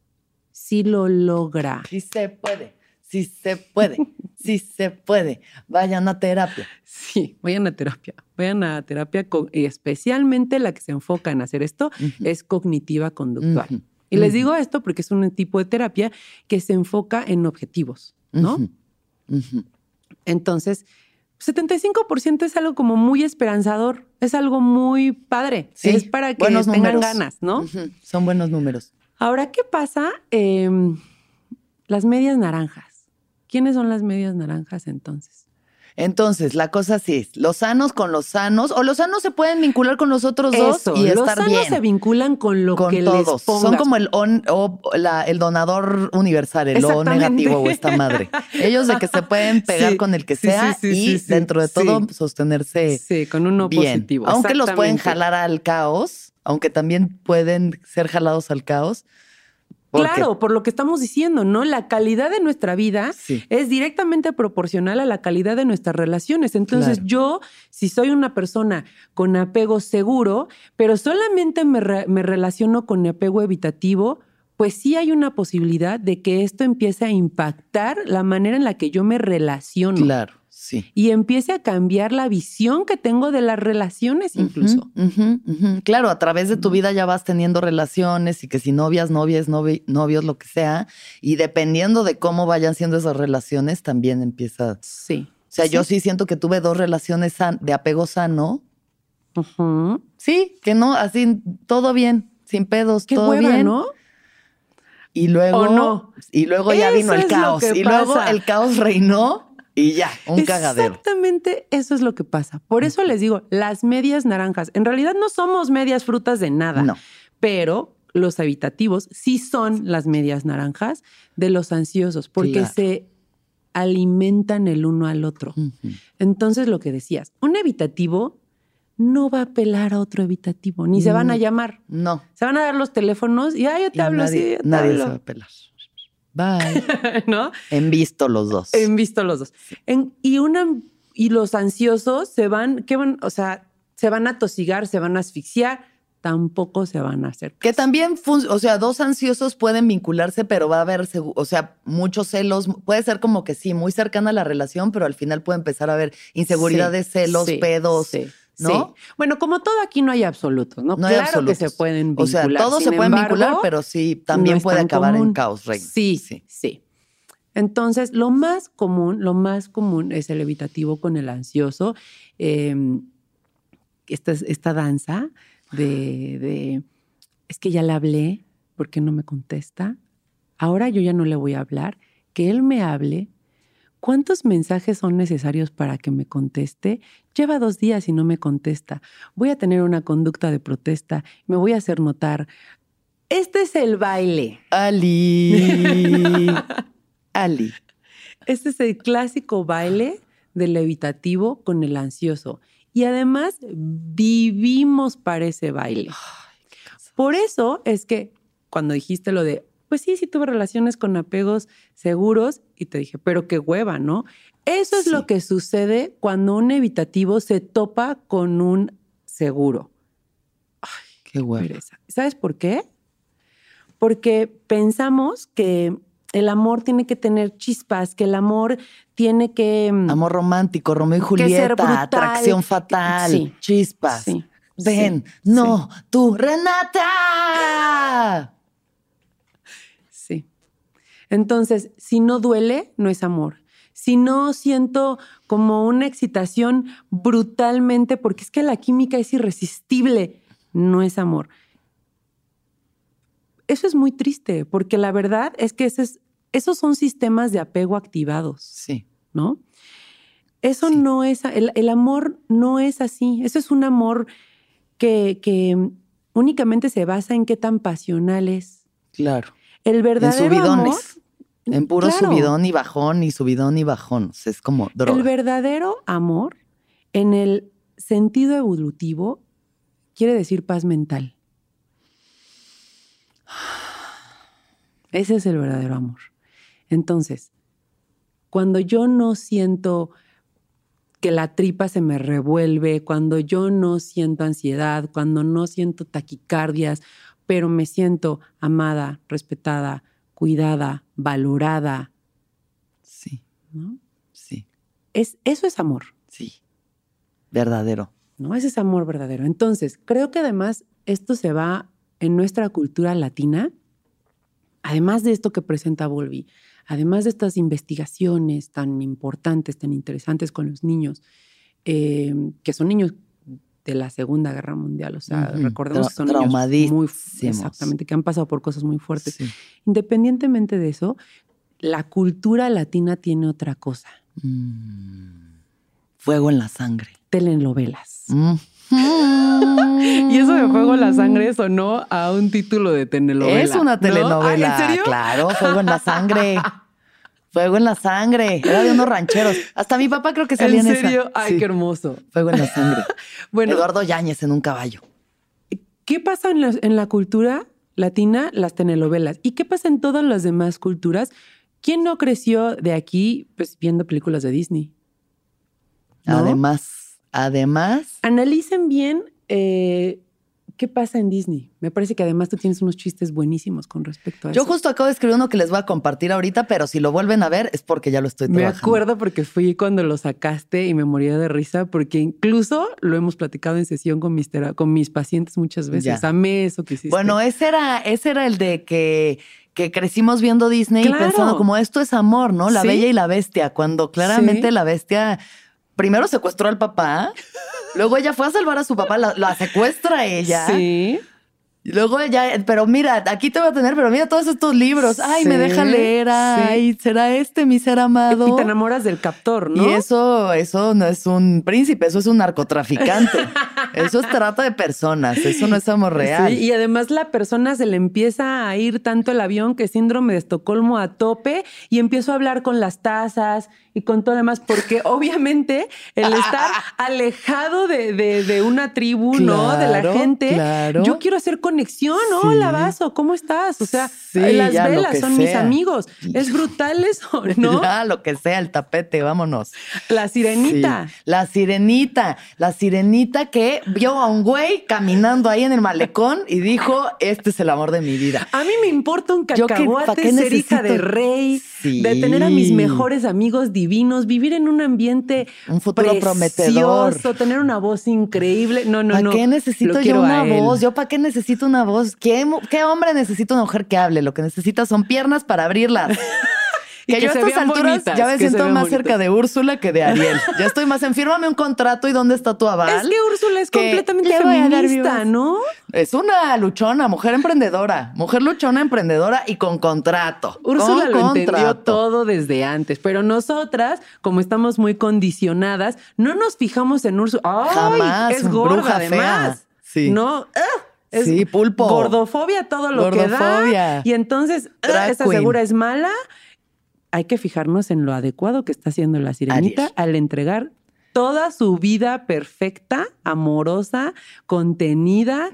Sí lo logra. Sí se puede. Sí se puede, sí se puede. Vayan a terapia. Sí, vayan a terapia. Vayan a terapia, y especialmente la que se enfoca en hacer esto es cognitiva conductual. Y les digo esto porque es un tipo de terapia que se enfoca en objetivos, ¿no? Entonces, 75% es algo como muy esperanzador, es algo muy padre. Sí, es para que tengan ganas, ¿no? Son buenos números. Ahora, ¿qué pasa? Em, las medias naranjas. ¿Quiénes son las medias naranjas entonces? Entonces, la cosa sí es, los sanos con los sanos, o los sanos se pueden vincular con los otros dos y estar bien. Los sanos se vinculan con lo que todos. les pongas. Son como el on, o el donador universal, el O negativo o esta madre. Ellos de que se pueden pegar con el que sea y dentro de todo sostenerse Sí, con uno positivo. Aunque los pueden jalar al caos, aunque también pueden ser jalados al caos, Claro, por lo que estamos diciendo, ¿no? La calidad de nuestra vida es directamente proporcional a la calidad de nuestras relaciones. Entonces, yo, si soy una persona con apego seguro, pero solamente me, me relaciono con apego evitativo, pues sí hay una posibilidad de que esto empiece a impactar la manera en la que yo me relaciono. Claro. Y empiece a cambiar la visión que tengo de las relaciones incluso. Claro, a través de tu vida ya vas teniendo relaciones y que si novias, novias, novios, lo que sea. Y dependiendo de cómo vayan siendo esas relaciones, también empieza. Sí. O sea, yo sí siento que tuve dos relaciones de apego sano. Sí, que no, así todo bien, sin pedos, todo bien. ¿no? Y luego, no? y luego ya vino el caos. Y luego el caos reinó y ya, un cagadero. Exactamente eso es lo que pasa. Por eso les digo, las medias naranjas, en realidad no somos medias frutas de nada, no. pero los habitativos sí son las medias naranjas de los ansiosos, porque se alimentan el uno al otro. Entonces, lo que decías, un evitativo no va a apelar a otro evitativo, ni se van a mm, llamar. No. Se van a dar los teléfonos y, ay, yo te hablo así. nadie se va a apelar. Bye. ¿No? En visto los dos. En visto los dos. y, una, y los ansiosos se van, ¿qué van? O sea, se van a tosigar, se van a asfixiar, tampoco se van a hacer. Que también, o sea, dos ansiosos pueden vincularse, pero va a haber, o sea, muchos celos. Puede ser como que sí, muy cercana a la relación, pero al final puede empezar a haber inseguridades, celos, pedos. ¿No? Bueno, como todo aquí no hay absolutos, ¿no? No claro que se pueden vincular. O sea, todos se pueden vincular, pero sí, también puede acabar en caos, Rey. Sí, sí, sí. Entonces, lo más común, lo más común es el evitativo con el ansioso. Em, esta, esta danza de, de, es que ya le hablé, porque no me contesta? Ahora yo ya no le voy a hablar, que él me hable, ¿Cuántos mensajes son necesarios para que me conteste? Lleva dos días y no me contesta. Voy a tener una conducta de protesta. Me voy a hacer notar. Este es el baile. Ali. Ali. Este es el clásico baile del evitativo con el ansioso. Y además vivimos para ese baile. Por eso es que cuando dijiste lo de pues sí, sí tuve relaciones con apegos seguros y te dije, pero qué hueva, ¿no? Eso es lo que sucede cuando un evitativo se topa con un seguro. Ay, qué hueva. ¿Sabes por qué? Porque pensamos que el amor tiene que tener chispas, que el amor tiene que... Mm, amor romántico, Romeo y Julieta, atracción fatal, chispas. Ven, no, tú, Renata. Entonces, si no duele, no es amor. Si no siento como una excitación brutalmente, porque es que la química es irresistible, no es amor. eso es muy triste, porque la verdad es que ese es, esos son sistemas de apego activados, Sí. ¿no? Eso Sí. no es, el, el amor no es así. Eso es un amor que, que únicamente se basa en qué tan pasional es. Claro. El En verdadero amor, subidones. En puro Claro. subidón y bajón y subidón y bajón. O sea, es como droga. el verdadero amor, en el sentido evolutivo, quiere decir paz mental. Ese es el verdadero amor. Entonces, cuando yo no siento que la tripa se me revuelve, cuando yo no siento ansiedad, cuando no siento taquicardias, pero me siento amada, respetada, cuidada, valorada, Sí, ¿no? sí, Es, eso es amor. sí. Verdadero. ¿no? Ese es amor verdadero. Entonces, creo que además esto se va en nuestra cultura latina, además de esto que presenta Volvi, además de estas investigaciones tan importantes, tan interesantes con los niños, eh, que son niños de la Segunda Guerra Mundial, o sea, recordemos Tra- que son niños muy exactamente que han pasado por cosas muy fuertes. Sí. Independientemente de eso, la cultura latina tiene otra cosa, Mm. Fuego en la sangre. telenovelas. Mm. Y eso de Fuego en la Sangre sonó a un título de telenovela. Es una ¿no? telenovela. Ah, ¿En serio? Claro, Fuego en la sangre. Fuego en la sangre. Era de unos rancheros. Hasta mi papá creo que salía ¿En en, serio? esa. Ay, Sí, qué hermoso. Fuego en la sangre. Bueno, Eduardo Yáñez en un caballo. ¿qué pasa en la, en la cultura latina? Las telenovelas. ¿Y qué pasa en todas las demás culturas? ¿Quién no creció de aquí pues, viendo películas de Disney? ¿No? Además, además, Analicen bien eh, qué pasa en Disney. Me parece que además tú tienes unos chistes buenísimos con respecto a yo eso. justo acabo de escribir uno que les voy a compartir ahorita, pero si lo vuelven a ver es porque ya lo estoy Me trabajando. acuerdo porque fui cuando lo sacaste y me moría de risa porque incluso lo hemos platicado en sesión con mis, tera- con mis pacientes muchas veces. Ya. Amé eso que hiciste. Bueno, ese era, ese era el de que, que crecimos viendo Disney Claro. y pensando como esto es amor, ¿no? La Sí. bella y la bestia, cuando claramente Sí. la bestia primero secuestró al papá, luego ella fue a salvar a su papá, la, la secuestra ella. Sí. Luego ella, pero mira, aquí te voy a tener, pero mira todos estos libros. Ay, me deja leer. Ay, será este mi ser amado. Y te enamoras del captor, ¿no? Y eso, eso no es un príncipe, eso es un narcotraficante. eso es trata de personas, eso no es amor real. Sí, y además la persona se le empieza a ir tanto el avión que síndrome de Estocolmo a tope y empiezo a hablar con las tazas y con todo lo demás, porque obviamente el estar alejado de, de- de una tribu, ¿no? De la gente, claro. yo quiero hacer conexión. Sí. Hola, Vaso, ¿cómo estás? O sea, Sí, las ya, velas son mis amigos. Es brutal eso, ¿no? Ya, lo que sea, el tapete, vámonos. La sirenita. Sí, La sirenita, la sirenita que vio a un güey caminando ahí en el malecón y dijo, este es el amor de mi vida. A mí me importa un Yo cacahuate, ¿pa' qué ser hija de rey, Sí. de tener a mis mejores amigos divinos, vivir en un ambiente Un futuro precioso, prometedor. tener una voz increíble. No, no, ¿Para no. qué necesito yo una voz? ¿Yo para qué necesito una voz? ¿Qué, ¿Qué hombre necesita una mujer que hable? Lo que necesita son piernas para abrirlas. Y Que, que yo a estas alturas bonitas, ya me que siento más bonitas. cerca de Úrsula que de Ariel. ya estoy más en fírmame un contrato y dónde está tu aval. Es que Úrsula es Que completamente feminista. ¿no? Es una luchona, mujer emprendedora, mujer luchona emprendedora y con contrato. Úrsula con lo entendió todo desde antes, pero nosotras, como estamos muy condicionadas, no nos fijamos en Úrsula. ¡Ay! Jamás, Es gorda, bruja además. fea. Sí. No. ¡ah! Es Sí, pulpo. Gordofobia todo lo que Gordofobia. da. Y entonces, ¡ah! Esta segura es mala. Hay que fijarnos en lo adecuado que está haciendo la sirenita al entregar toda su vida perfecta, amorosa, contenida,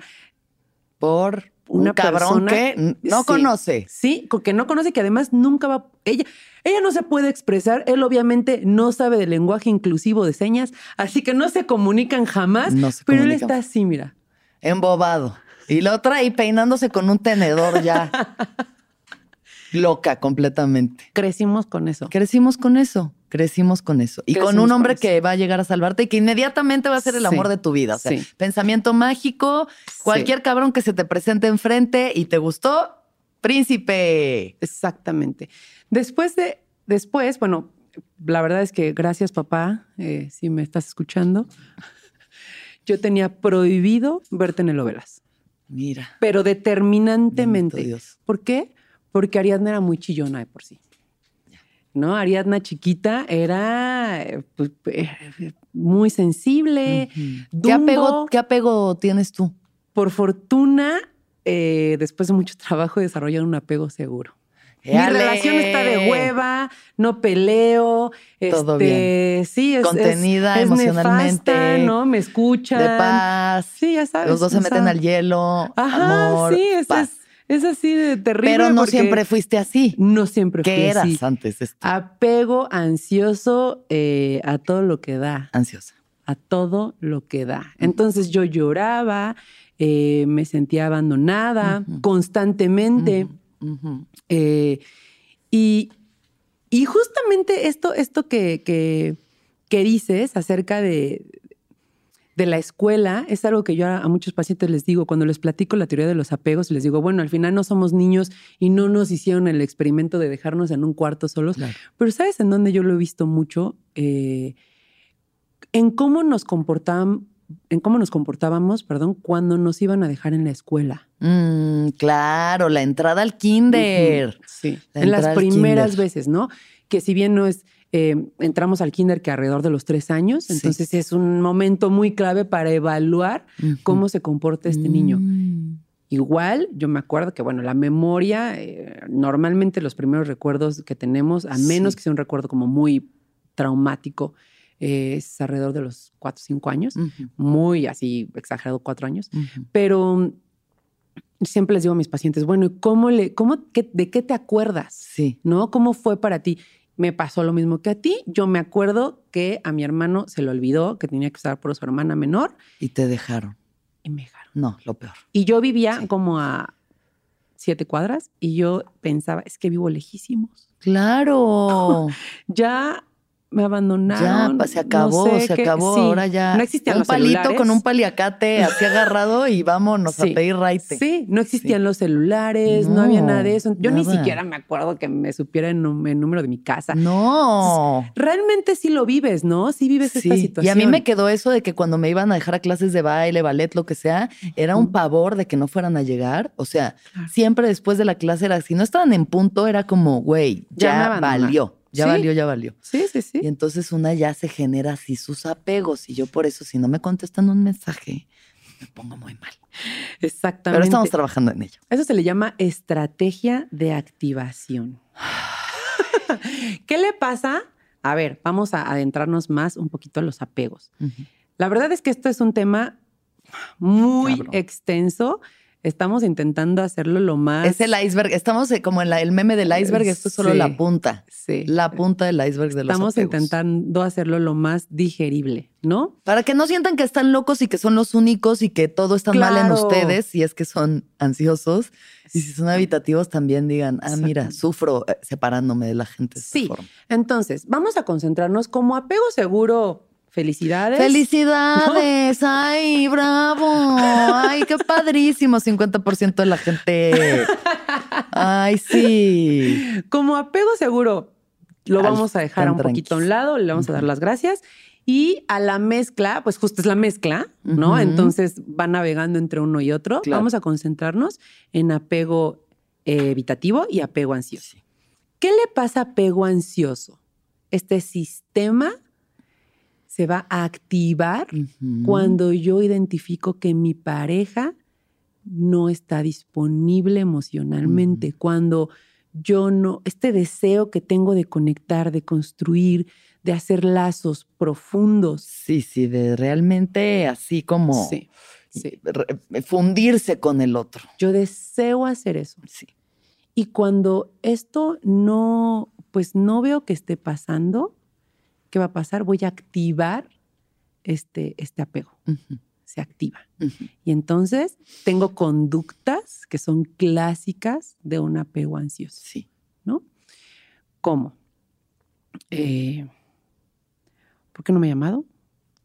Por un Una cabrón persona- que no Sí. conoce. Sí, que no conoce, que además nunca va. Ella, ella no se puede expresar. Él, obviamente, no sabe del lenguaje inclusivo de señas, así que no se comunican jamás. No se pero él está así, mira. Embobado. Y la otra ahí peinándose con un tenedor ya. Loca completamente. Crecimos con eso. Crecimos con eso. Crecimos con eso. Y con un hombre que va a llegar a salvarte y que inmediatamente va a ser el Sí, amor de tu vida. O sea, sí. pensamiento mágico, cualquier cabrón que se te presente enfrente y te gustó, príncipe. Exactamente. Después de, después, bueno, la verdad es que gracias, papá, eh, si me estás escuchando. Yo tenía prohibido ver telenovelas. Mira. pero determinantemente. Dios. ¿Por qué? Porque Ariadna era muy chillona de por sí. ¿No? Ariadna chiquita era pues, eh, muy sensible. Ujú. ¿Qué, Dumbo, apego, ¿Qué apego tienes tú? Por fortuna, eh, después de mucho trabajo, he desarrollado un apego seguro. Mi ¡Éale! relación está de hueva, no peleo. Todo este, Sí, es, es- Contenida es emocionalmente, nefasta, ¿no? Me escuchan. De paz. Sí, ya sabes. Los dos se meten al hielo. Ajá, amor, sí, es, paz. Es, así de terrible. Pero no siempre fuiste así. No siempre fui ¿Qué eras así. antes de esto? Apego ansioso eh, a todo lo que da, Ansiosa. a todo lo que da. Entonces yo lloraba, eh, me sentía abandonada constantemente. Eh, y, y justamente esto, esto que, que, que dices acerca de, de la escuela es algo que yo a, a muchos pacientes les digo cuando les platico la teoría de los apegos, les digo, bueno, al final no somos niños y no nos hicieron el experimento de dejarnos en un cuarto solos, Claro. pero ¿sabes en dónde yo lo he visto mucho? Eh, en cómo nos en cómo nos comportábamos, perdón, cuando nos iban a dejar en la escuela. Mm, claro, la entrada al kinder. Sí. La en las primeras kinder. veces, ¿no? Que si bien no es, eh, entramos al kinder que alrededor de los tres años, Sí. entonces es un momento muy clave para evaluar cómo se comporta este niño. Mm. Igual, yo me acuerdo que, bueno, la memoria, eh, normalmente los primeros recuerdos que tenemos, a menos Sí. que sea un recuerdo como muy traumático, eh, es alrededor de los cuatro o cinco años, Ujú, muy así exagerado, cuatro años. ujú. Pero siempre les digo a mis pacientes, bueno, ¿y ¿cómo le, cómo, qué- ¿de qué te acuerdas? Sí. ¿No? ¿Cómo fue para ti? Me pasó lo mismo que a ti. Yo me acuerdo que a mi hermano se le olvidó que tenía que estar por su hermana menor Y te dejaron. y me dejaron. No, lo peor. Y yo vivía Sí. como a siete cuadras y yo pensaba, es que vivo lejísimos. Claro. Ya me ya, abandonaron. pa- se no acabó, sé se qué- acabó. sí, Ahora ya. No existían un los palito celulares. con un paliacate así agarrado y vámonos Sí. a pedir raite. Sí, no existían los celulares, no, había nada de eso. Yo ni siquiera me acuerdo que me supiera el, número de mi casa. No. Realmente sí lo vives, ¿no? Sí vives esta situación. Y a mí me quedó eso de que cuando me iban a dejar a clases de baile, ballet, lo que sea, era un pavor de que no fueran a llegar. O sea, siempre después de la clase era, si no estaban en punto, era como, güey, Ya ya, valió, ya Sí. valió, ya valió. Sí, sí, sí. Y entonces una ya se genera así sus apegos. Y yo por eso, si no me contestan un mensaje, me pongo muy mal. Exactamente. Pero estamos trabajando en ello. Eso se le llama estrategia de activación. ¿Qué le pasa? A ver, vamos a adentrarnos más un poquito a los apegos. La verdad es que esto es un tema muy Cabrón. extenso. Estamos intentando hacerlo lo más. Es el iceberg. Estamos eh, como en la- el meme del iceberg. Esto es solo Sí. la punta. Sí. La punta del iceberg de los Estamos apegos. intentando hacerlo lo más digerible, ¿no? Para que no sientan que están locos y que son los únicos y que todo está mal en ustedes, si es que son ansiosos. Y si son habitativos, también digan, ah, mira, sufro eh, separándome de la gente. de Sí. forma. Entonces, vamos a concentrarnos como apego seguro. Felicidades. ¡Felicidades! ¡Ay, bravo! ¡Ay, qué padrísimo! 50% de la gente. ¡Ay, sí! Como apego seguro, lo Al- vamos a dejar un poquito a un lado, le vamos a dar las gracias. Y a la mezcla, pues justo es la mezcla, ¿no? Entonces va navegando entre uno y otro. Claro. Vamos a concentrarnos en apego eh, evitativo y apego ansioso. ¿Qué le pasa a apego ansioso? Este sistema se va a activar cuando yo identifico que mi pareja no está disponible emocionalmente, cuando yo no, este deseo que tengo de conectar, de construir, de hacer lazos profundos. Sí, sí, de realmente así como Sí, sí. fundirse con el otro. Yo deseo hacer eso. Sí. Y cuando esto no, pues no veo que esté pasando, ¿qué va a pasar? Voy a activar este, este apego. Se activa. Y entonces tengo conductas que son clásicas de un apego ansioso, Sí. ¿no? ¿Cómo? Eh, ¿Por qué no me ha llamado?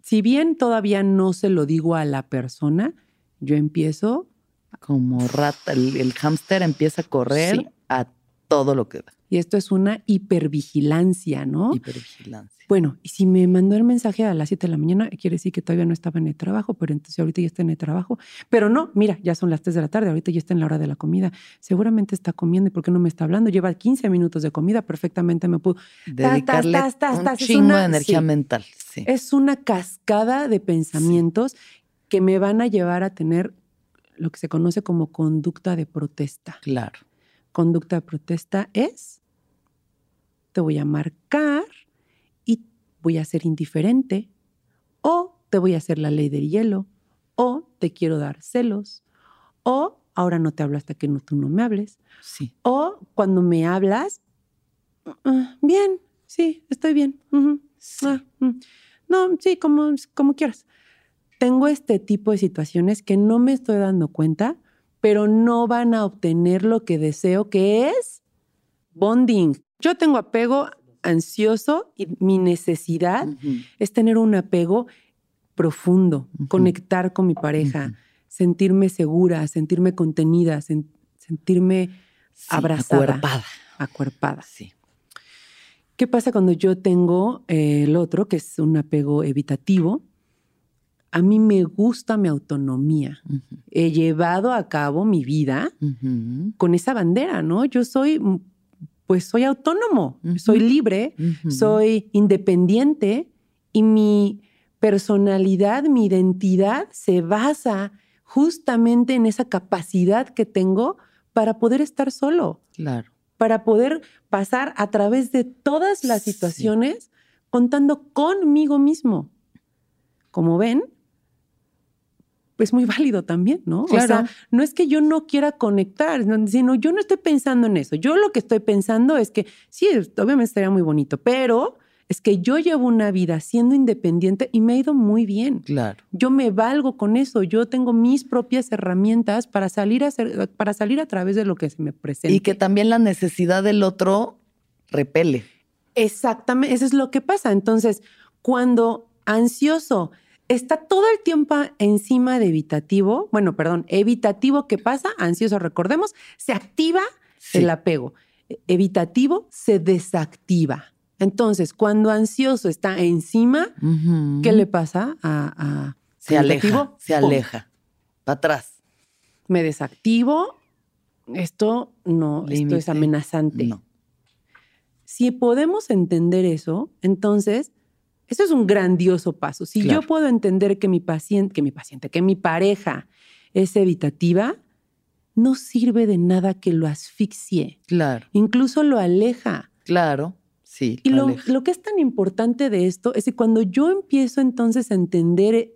Si bien todavía no se lo digo a la persona, yo empiezo Como rata, el, el hámster empieza a correr Sí. a todo lo que da. Y esto es una hipervigilancia, ¿no? Hipervigilancia. Bueno, y si me mandó el mensaje a las 7 de la mañana, quiere decir que todavía no estaba en el trabajo, pero entonces ahorita ya está en el trabajo. Pero no, mira, ya son las 3 de la tarde, ahorita ya está en la hora de la comida. Seguramente está comiendo, ¿y por qué no me está hablando? Lleva 15 minutos de comida, perfectamente me pudo. Dedicarle tas, tas, un tas, chingo una- de energía sí. mental. Sí. Es una cascada de pensamientos que me van a llevar a tener lo que se conoce como conducta de protesta. Claro. Conducta de protesta es, te voy a marcar y voy a ser indiferente, o te voy a hacer la ley del hielo, o te quiero dar celos, o ahora no te hablo hasta que no, tú no me hables, Sí. o cuando me hablas, "Ah, bien, sí, estoy bien. sí. ah, mm. No, sí, como, como quieras. Tengo este tipo de situaciones que no me estoy dando cuenta, pero no van a obtener lo que deseo, que es bonding. Yo tengo apego ansioso y mi necesidad es tener un apego profundo, conectar con mi pareja, sentirme segura, sentirme contenida, sen- sentirme Sí, abrazada. Acuerpada. acuerpada. Sí. ¿Qué pasa cuando yo tengo eh, el otro, que es un apego evitativo? A mí me gusta mi autonomía. He llevado a cabo mi vida con esa bandera, ¿no? Yo soy, mm, pues soy autónomo, soy libre, soy independiente y mi personalidad, mi identidad se basa justamente en esa capacidad que tengo para poder estar solo Claro. para poder pasar a través de todas las Sí. situaciones contando conmigo mismo. Como ven, es muy válido también, ¿no? O Claro. sea, no es que yo no quiera conectar, no, sino yo no estoy pensando en eso. Yo lo que estoy pensando es que sí, obviamente estaría muy bonito, pero es que yo llevo una vida siendo independiente y me ha ido muy bien. Claro. Yo me valgo con eso. Yo tengo mis propias herramientas para salir a, hacer- para salir a través de lo que se me presenta. Y que también la necesidad del otro repele. Exactamente, eso es lo que pasa. Entonces, cuando ansioso está todo el tiempo encima de evitativo, bueno, perdón, evitativo, ¿qué pasa? Ansioso, recordemos, se activa Sí. el apego. Evitativo se desactiva. Entonces, cuando ansioso está encima. ¿qué le pasa a, a Se aleja. Se aleja. Para atrás. Me desactivo. Esto no, esto es amenazante. No. Si podemos entender eso, entonces, eso es un grandioso paso. Si Claro. yo puedo entender que mi paciente, que mi paciente, que mi pareja es evitativa, no sirve de nada que lo asfixie, Claro. incluso lo aleja. Claro. Sí. Y lo, que es tan importante de esto es que cuando yo empiezo entonces a entender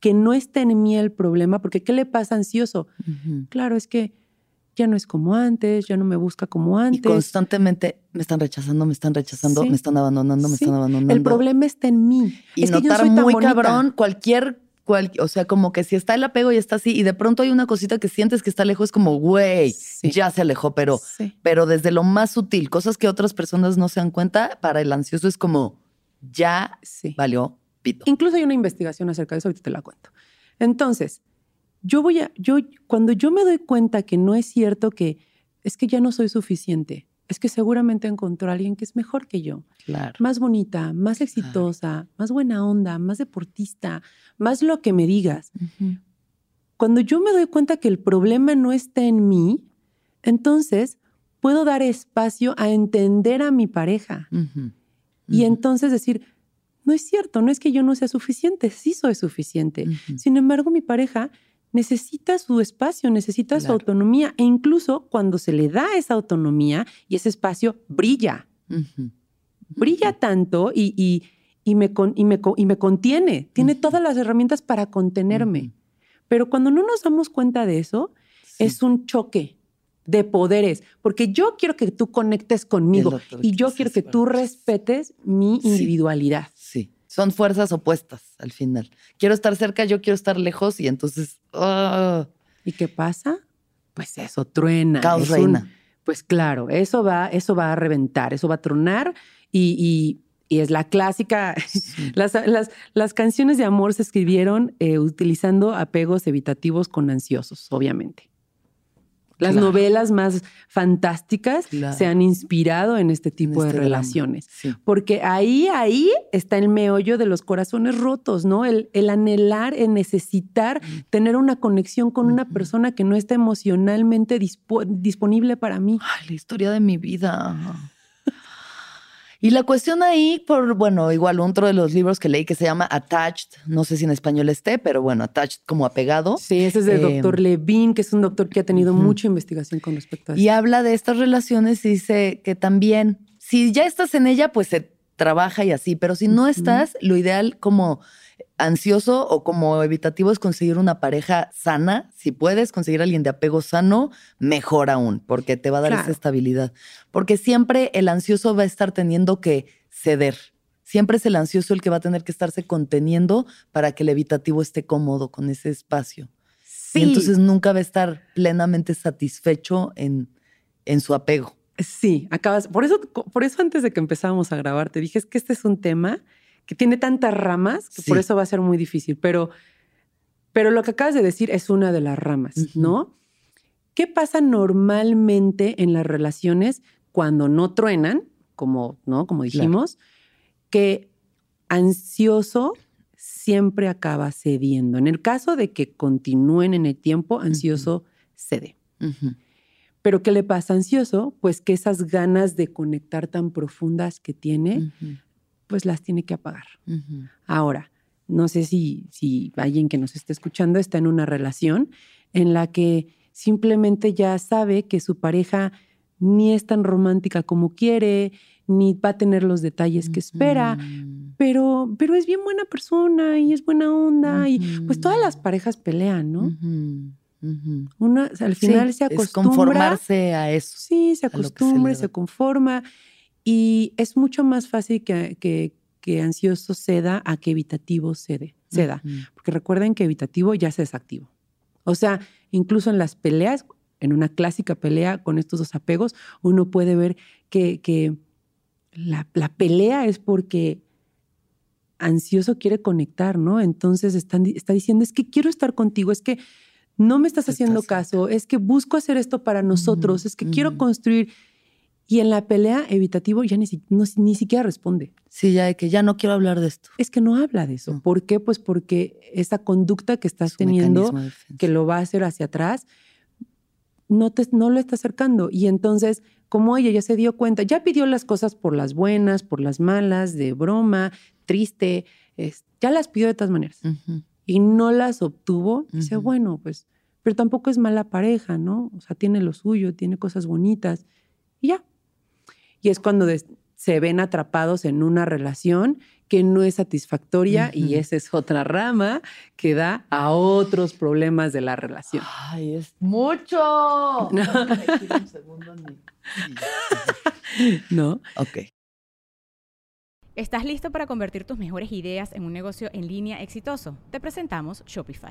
que no está en mí el problema, porque ¿qué le pasa ansioso? Claro, es que ya no es como antes, ya no me busca como Y antes. constantemente me están rechazando, me están rechazando, Sí. me están abandonando, me Sí. están abandonando. El problema está en mí. y es que yo notar soy muy cabrón cualquier, cual- o sea, como que si está el apego y está así, y de pronto hay una cosita que sientes que está lejos, es como, güey, Sí. ya se alejó, pero, Sí. pero desde lo más sutil, cosas que otras personas no se dan cuenta, para el ansioso es como, ya Sí. valió pito. Incluso hay una investigación acerca de eso, ahorita te la cuento. Entonces, yo voy a, yo, cuando yo me doy cuenta que no es cierto que es que ya no soy suficiente, es que seguramente encontró a alguien que es mejor que yo, Claro. más bonita, más exitosa, más buena onda, más deportista, más lo que me digas. Ujú. Cuando yo me doy cuenta que el problema no está en mí, entonces puedo dar espacio a entender a mi pareja. Ujú. Y Ujú. entonces decir, no es cierto, no es que yo no sea suficiente, sí soy suficiente. Sin embargo, mi pareja necesita su espacio, necesita su autonomía e incluso cuando se le da esa autonomía y ese espacio brilla, brilla tanto y, y- y me, con- y, me, y me contiene, tiene todas las herramientas para contenerme. Pero cuando no nos damos cuenta de eso, Sí. es un choque de poderes, porque yo quiero que tú conectes conmigo y yo quiero que tú respetes mi individualidad. Sí, son fuerzas opuestas al final. Quiero estar cerca, yo quiero estar lejos y entonces ah, ¿Y qué pasa? Pues eso truena. caos es un- reina. pues claro, eso va, eso va a reventar, eso va a tronar y, y- y es la clásica. Las, las- las canciones de amor se escribieron eh, utilizando apegos evitativos con ansiosos, obviamente. Las Claro. novelas más fantásticas Claro. se han inspirado en este tipo En de este relaciones. Sí. Porque ahí, ahí está el meollo de los corazones rotos, ¿no? El, el anhelar, el necesitar tener una conexión con una persona que no está emocionalmente dispo- disponible para mí. Ay, la historia de mi vida. Y la cuestión ahí, por, bueno, igual otro de los libros que leí que se llama Attached, no sé si en español esté, pero bueno, Attached como apegado. Sí, ese es del Eh, doctor Levine, que es un doctor que ha tenido mucha investigación con respecto a eso. Y habla de estas relaciones y dice que también, si ya estás en ella, pues se trabaja y así, pero si no estás, lo ideal como ansioso o como evitativo es conseguir una pareja sana. Si puedes conseguir a alguien de apego sano, mejor aún, porque te va a dar esa estabilidad. Porque siempre el ansioso va a estar teniendo que ceder. Siempre es el ansioso el que va a tener que estarse conteniendo para que el evitativo esté cómodo con ese espacio. Sí, Y entonces nunca va a estar plenamente satisfecho en, en su apego. sí, acabas. Por eso, por eso antes de que empezáramos a grabar, te dije es que este es un tema que tiene tantas ramas que por eso va a ser muy difícil. Pero, pero lo que acabas de decir es una de las ramas. ¿no? ¿Qué pasa normalmente en las relaciones cuando no truenan, como, ¿no? Como dijimos, que ansioso siempre acaba cediendo. En el caso de que continúen en el tiempo, ansioso cede. Pero ¿qué le pasa a ansioso? Pues que esas ganas de conectar tan profundas que tiene, pues las tiene que apagar. Ahora, no sé si, si alguien que nos esté escuchando está en una relación en la que simplemente ya sabe que su pareja ni es tan romántica como quiere, ni va a tener los detalles que espera, pero, pero es bien buena persona y es buena onda y pues todas las parejas pelean, ¿no? Una, al final se es acostumbra. conformarse a eso. Sí, se acostumbra, se, conforma y es mucho más fácil que, que, que ansioso ceda a que evitativo cede, ceda. Porque recuerden que evitativo ya se desactivó. O sea, incluso en las peleas, en una clásica pelea con estos dos apegos, uno puede ver que, que la, la pelea es porque ansioso quiere conectar, ¿no? Entonces están, está diciendo, es que quiero estar contigo, es que no me estás haciendo estás- caso, es que busco hacer esto para nosotros, es que quiero construir. Y en la pelea, evitativo ya ni, no- ni siquiera responde. Sí, ya de que ya no quiero hablar de esto. Es que no habla de eso. No. ¿Por qué? Pues porque esa conducta que estás teniendo, que lo va a hacer hacia atrás, no, te, no lo está acercando. Y entonces, como ella ya se dio cuenta, ya pidió las cosas por las buenas, por las malas, de broma, triste, es- ya las pidió de todas maneras y no las obtuvo, dice, Ujú. bueno, pues, pero tampoco es mala pareja, ¿no? O sea, tiene lo suyo, tiene cosas bonitas y ya. Y es cuando se ven atrapados en una relación que no es satisfactoria y esa es otra rama que da a otros problemas de la relación. Ay, es mucho. Un segundo mi- ¿No? Ok. ¿Estás listo para convertir tus mejores ideas en un negocio en línea exitoso? Te presentamos Shopify.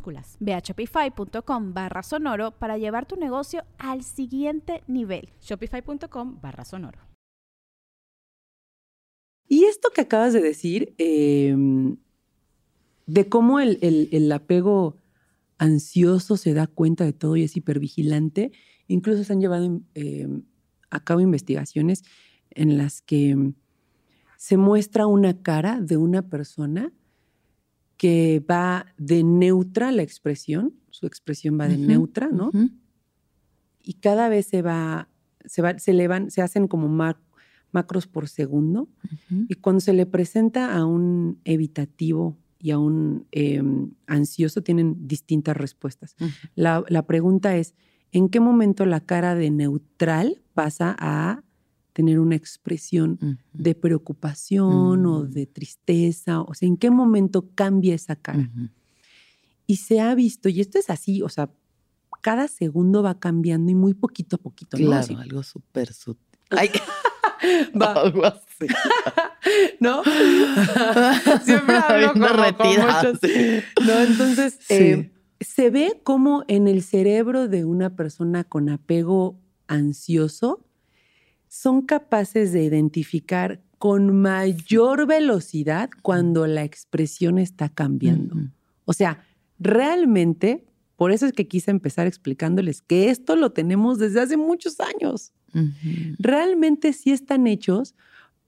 Ve a shopify.com barra sonoro para llevar tu negocio al siguiente nivel. Shopify.com barra sonoro. Y esto que acabas de decir, eh, de cómo el, el- el apego ansioso se da cuenta de todo y es hipervigilante, incluso se han llevado eh, a cabo investigaciones en las que se muestra una cara de una persona que va de neutra la expresión, su expresión va de neutra, ¿no? Y cada vez se va, se va, se le van, se hacen como ma- macros por segundo. Y cuando se le presenta a un evitativo y a un em, ansioso tienen distintas respuestas. La, la pregunta es, ¿en qué momento la cara de neutral pasa a tener una expresión Ujú. de preocupación o Mm. de tristeza? O sea, ¿en qué momento cambia esa cara? Ujú. Y se ha visto, y esto es así, o sea, cada segundo va cambiando y muy poquito a poquito, ¿no? Claro, Así, algo súper sutil. Ay, va, algo así. ¿no? Siempre hablo como con derretida, muchos- sí. ¿no? Entonces, Sí. eh, se ve como en el cerebro de una persona con apego ansioso son capaces de identificar con mayor velocidad cuando la expresión está cambiando. O sea, realmente, por eso es que quise empezar explicándoles que esto lo tenemos desde hace muchos años. Realmente sí están hechos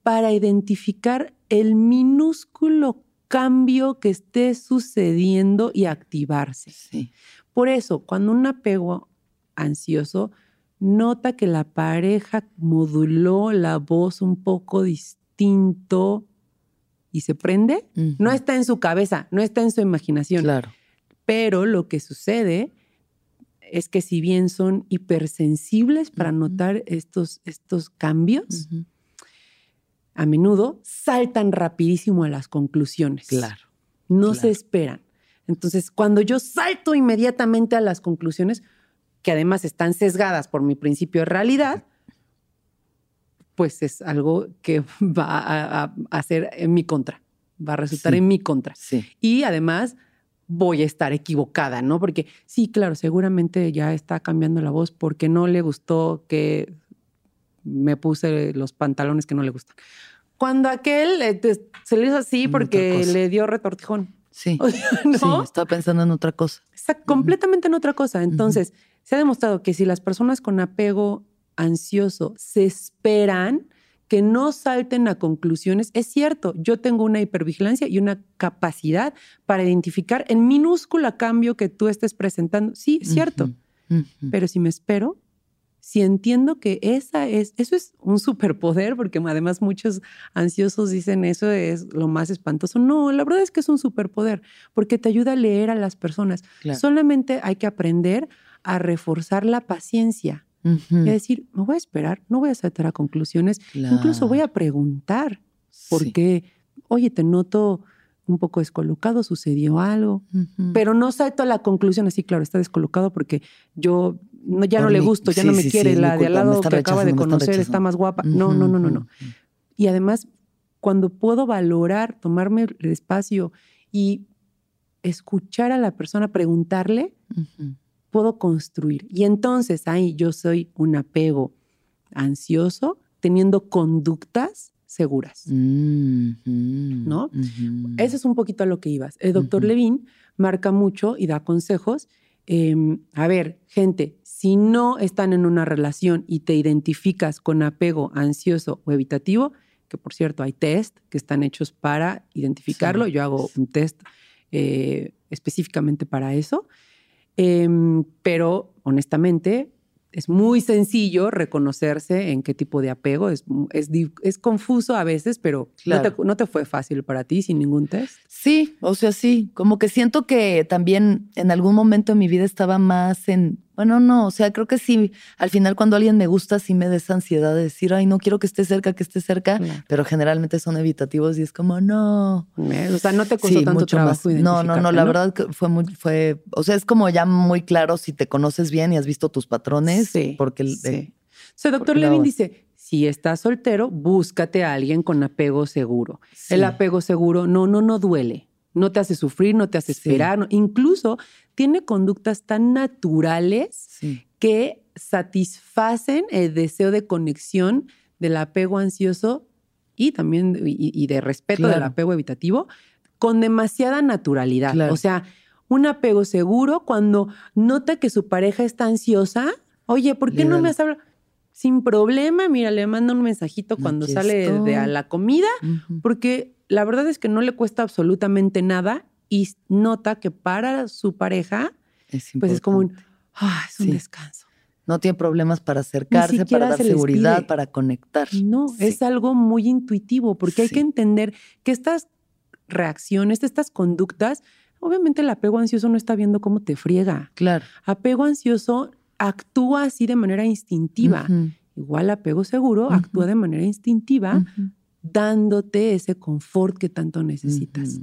para identificar el minúsculo cambio que esté sucediendo y activarse. Sí. Por eso, cuando un apego ansioso nota que la pareja moduló la voz un poco distinto y se prende, no está en su cabeza, no está en su imaginación. Claro. Pero lo que sucede es que si bien son hipersensibles para notar estos, estos cambios, a menudo saltan rapidísimo a las conclusiones. Claro. No se esperan. Entonces, cuando yo salto inmediatamente a las conclusiones, que además están sesgadas por mi principio de realidad, pues es algo que va a, a- a ser en mi contra, va a resultar Sí. en mi contra. Sí. Y además voy a estar equivocada, ¿no? Porque sí, claro, seguramente ya está cambiando la voz porque no le gustó que me puse los pantalones que no le gustan. Cuando aquel eh, te- se le hizo así porque le dio retortijón. Sí. O sea, ¿no? Sí, estaba pensando en otra cosa. Está completamente en otra cosa. Entonces, se ha demostrado que si las personas con apego ansioso se esperan que no salten a conclusiones, es cierto, yo tengo una hipervigilancia y una capacidad para identificar el minúsculo cambio que tú estés presentando. Sí, es cierto, pero si me espero, si entiendo que esa es, eso es un superpoder, porque además muchos ansiosos dicen eso es lo más espantoso. No, la verdad es que es un superpoder, porque te ayuda a leer a las personas. Claro. Solamente hay que aprender a reforzar la paciencia Ujú. y a decir, me voy a esperar, no voy a saltar a conclusiones, incluso voy a preguntar, Sí. porque, oye, te noto un poco descolocado, sucedió algo, pero no salto a la conclusión así, claro, está descolocado porque yo no, ya Por no le gusto, ya Sí, no me sí, quiere, la de al lado que acaba de conocer está más guapa. No, no, no, no, no. Ujú. Y además, cuando puedo valorar, tomarme el espacio y escuchar a la persona, preguntarle. Puedo construir. Y entonces ahí yo soy un apego ansioso teniendo conductas seguras. Ujú. ¿No? Ujú. Eso es un poquito a lo que ibas. El doctor Ujú. Levin marca mucho y da consejos. eh, a ver, gente, si no están en una relación y te identificas con apego ansioso o evitativo, que por cierto hay test que están hechos para identificarlo, Sí. yo hago un test eh, específicamente para eso, Em, pero honestamente es muy sencillo reconocerse en qué tipo de apego. Es, es, es confuso a veces, pero no, te, no te fue fácil para ti sin ningún test. Sí, o sea, sí, como que siento que también en algún momento de mi vida estaba más en, bueno, no, o sea, creo que sí, al final cuando alguien me gusta sí me da esa ansiedad de decir, ay, no quiero que esté cerca, que esté cerca, pero generalmente son evitativos y es como, no. O sea, no te costó Sí, tanto mucho trabajo más. No, no, no, la verdad que fue muy, fue, o sea, es como ya muy claro si te conoces bien y has visto tus patrones, Sí, porque el- sí. eh, O sea, doctor Levin dice, si estás soltero, búscate a alguien con apego seguro. sí. El apego seguro no, no, no duele. No te hace sufrir, no te hace Sí. esperar. no- incluso tiene conductas tan naturales Sí. que satisfacen el deseo de conexión del apego ansioso y también y, y de respeto del apego evitativo con demasiada naturalidad. Claro. O sea, un apego seguro cuando nota que su pareja está ansiosa, oye, ¿por qué Le no me has hablado? Sin problema, mira, le manda un mensajito cuando sale de a la comida, porque la verdad es que no le cuesta absolutamente nada y nota que para su pareja, Es pues es como un, ah, es un Sí. descanso. No tiene problemas para acercarse, para dar se seguridad, pide. para conectar. No, Sí. es algo muy intuitivo, porque hay que entender que estas reacciones, estas conductas, obviamente el apego ansioso no está viendo cómo te friega. Claro. Apego ansioso actúa así de manera instintiva. Igual apego seguro actúa de manera instintiva, dándote ese confort que tanto necesitas.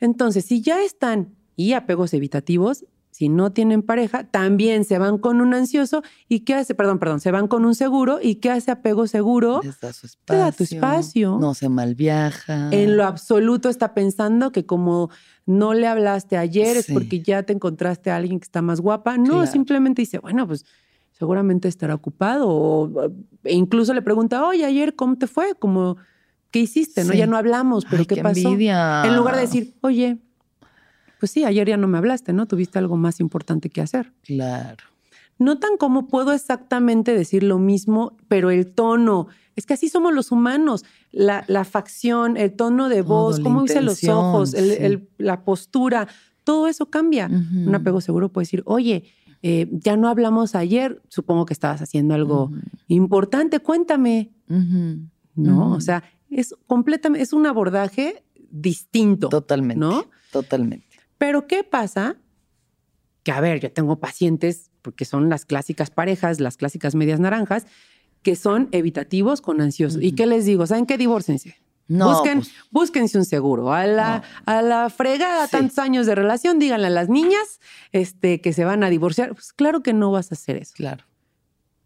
Entonces, si ya están y apegos evitativos, si no tienen pareja, también se van con un ansioso y qué hace, perdón, perdón, se van con un seguro y qué hace apego seguro. Les da su espacio. Te da tu espacio. No se malviaja. En lo absoluto está pensando que como no le hablaste ayer es porque ya te encontraste a alguien que está más guapa. No, Claro. simplemente dice, bueno, pues seguramente estará ocupado. O, e incluso le pregunta, oye, ayer, ¿cómo te fue? Como, ¿qué hiciste? No, ya no hablamos, pero Ay, ¿qué, pasó? envidia. En lugar de decir, oye, pues sí, ayer ya no me hablaste, ¿no? Tuviste algo más importante que hacer. Claro. Notan cómo puedo exactamente decir lo mismo, pero el tono. Es que así somos los humanos. La, la facción, el tono de voz, cómo hice los ojos, el- sí. el- la postura, todo eso cambia. Un apego seguro puede decir, oye, eh, ya no hablamos ayer, supongo que estabas haciendo algo importante, cuéntame. No, o sea, es completamente, es un abordaje distinto. Totalmente. ¿No? Totalmente. Pero ¿qué pasa? Que a ver, yo tengo pacientes, porque son las clásicas parejas, las clásicas medias naranjas, que son evitativos con ansiosos. ¿Y qué les digo? ¿Saben qué? Divórcense. No, Busquen, pues, búsquense un seguro. A la, a la fregada, Sí. tantos años de relación, díganle a las niñas este, que se van a divorciar. Pues claro que no vas a hacer eso. claro.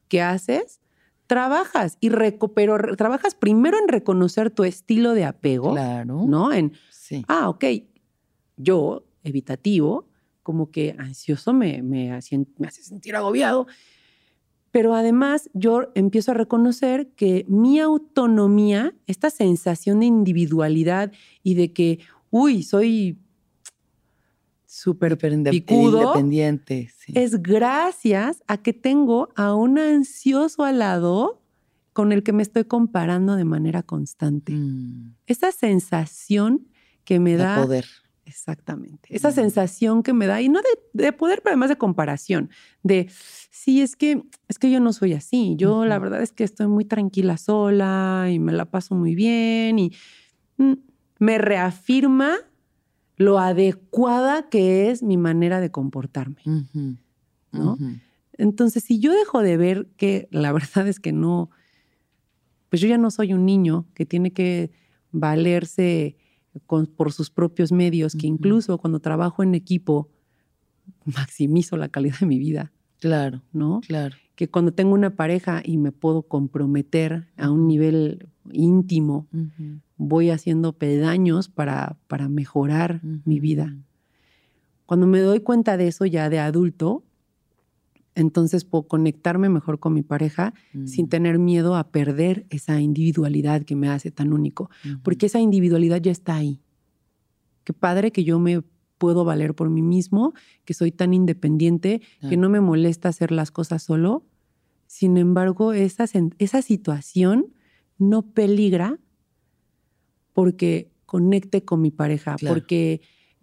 ¿Qué haces? Trabajas y reco- pero re- trabajas primero en reconocer tu estilo de apego, Claro. ¿no? En, Sí. ah, ok, yo, evitativo, como que ansioso me, me, hace, me hace sentir agobiado, pero además yo empiezo a reconocer que mi autonomía, esta sensación de individualidad y de que, uy, soy súper independiente. Sí. es gracias a que tengo a un ansioso al lado con el que me estoy comparando de manera constante. Mm, Esa sensación que me de da... poder. Exactamente. Esa Mm. sensación que me da, y no de, de poder, pero además de comparación, de, sí, es que, es que yo no soy así. Yo la verdad es que estoy muy tranquila sola y me la paso muy bien y mm, me reafirma lo adecuada que es mi manera de comportarme. ¿no? Entonces, si yo dejo de ver que la verdad es que no, pues yo ya no soy un niño que tiene que valerse con- por sus propios medios, que incluso cuando trabajo en equipo maximizo la calidad de mi vida, Claro, ¿no? claro. Que cuando tengo una pareja y me puedo comprometer a un nivel íntimo, voy haciendo pedaños para, para mejorar mi vida. Cuando me doy cuenta de eso ya de adulto, entonces puedo conectarme mejor con mi pareja sin Mm, tener miedo a perder esa individualidad que me hace tan único, porque esa individualidad ya está ahí. Qué padre que yo me puedo valer por mí mismo, que soy tan independiente, que no me molesta hacer las cosas solo. Sin embargo, esa, situación no peligra porque conecte con mi pareja, Claro. porque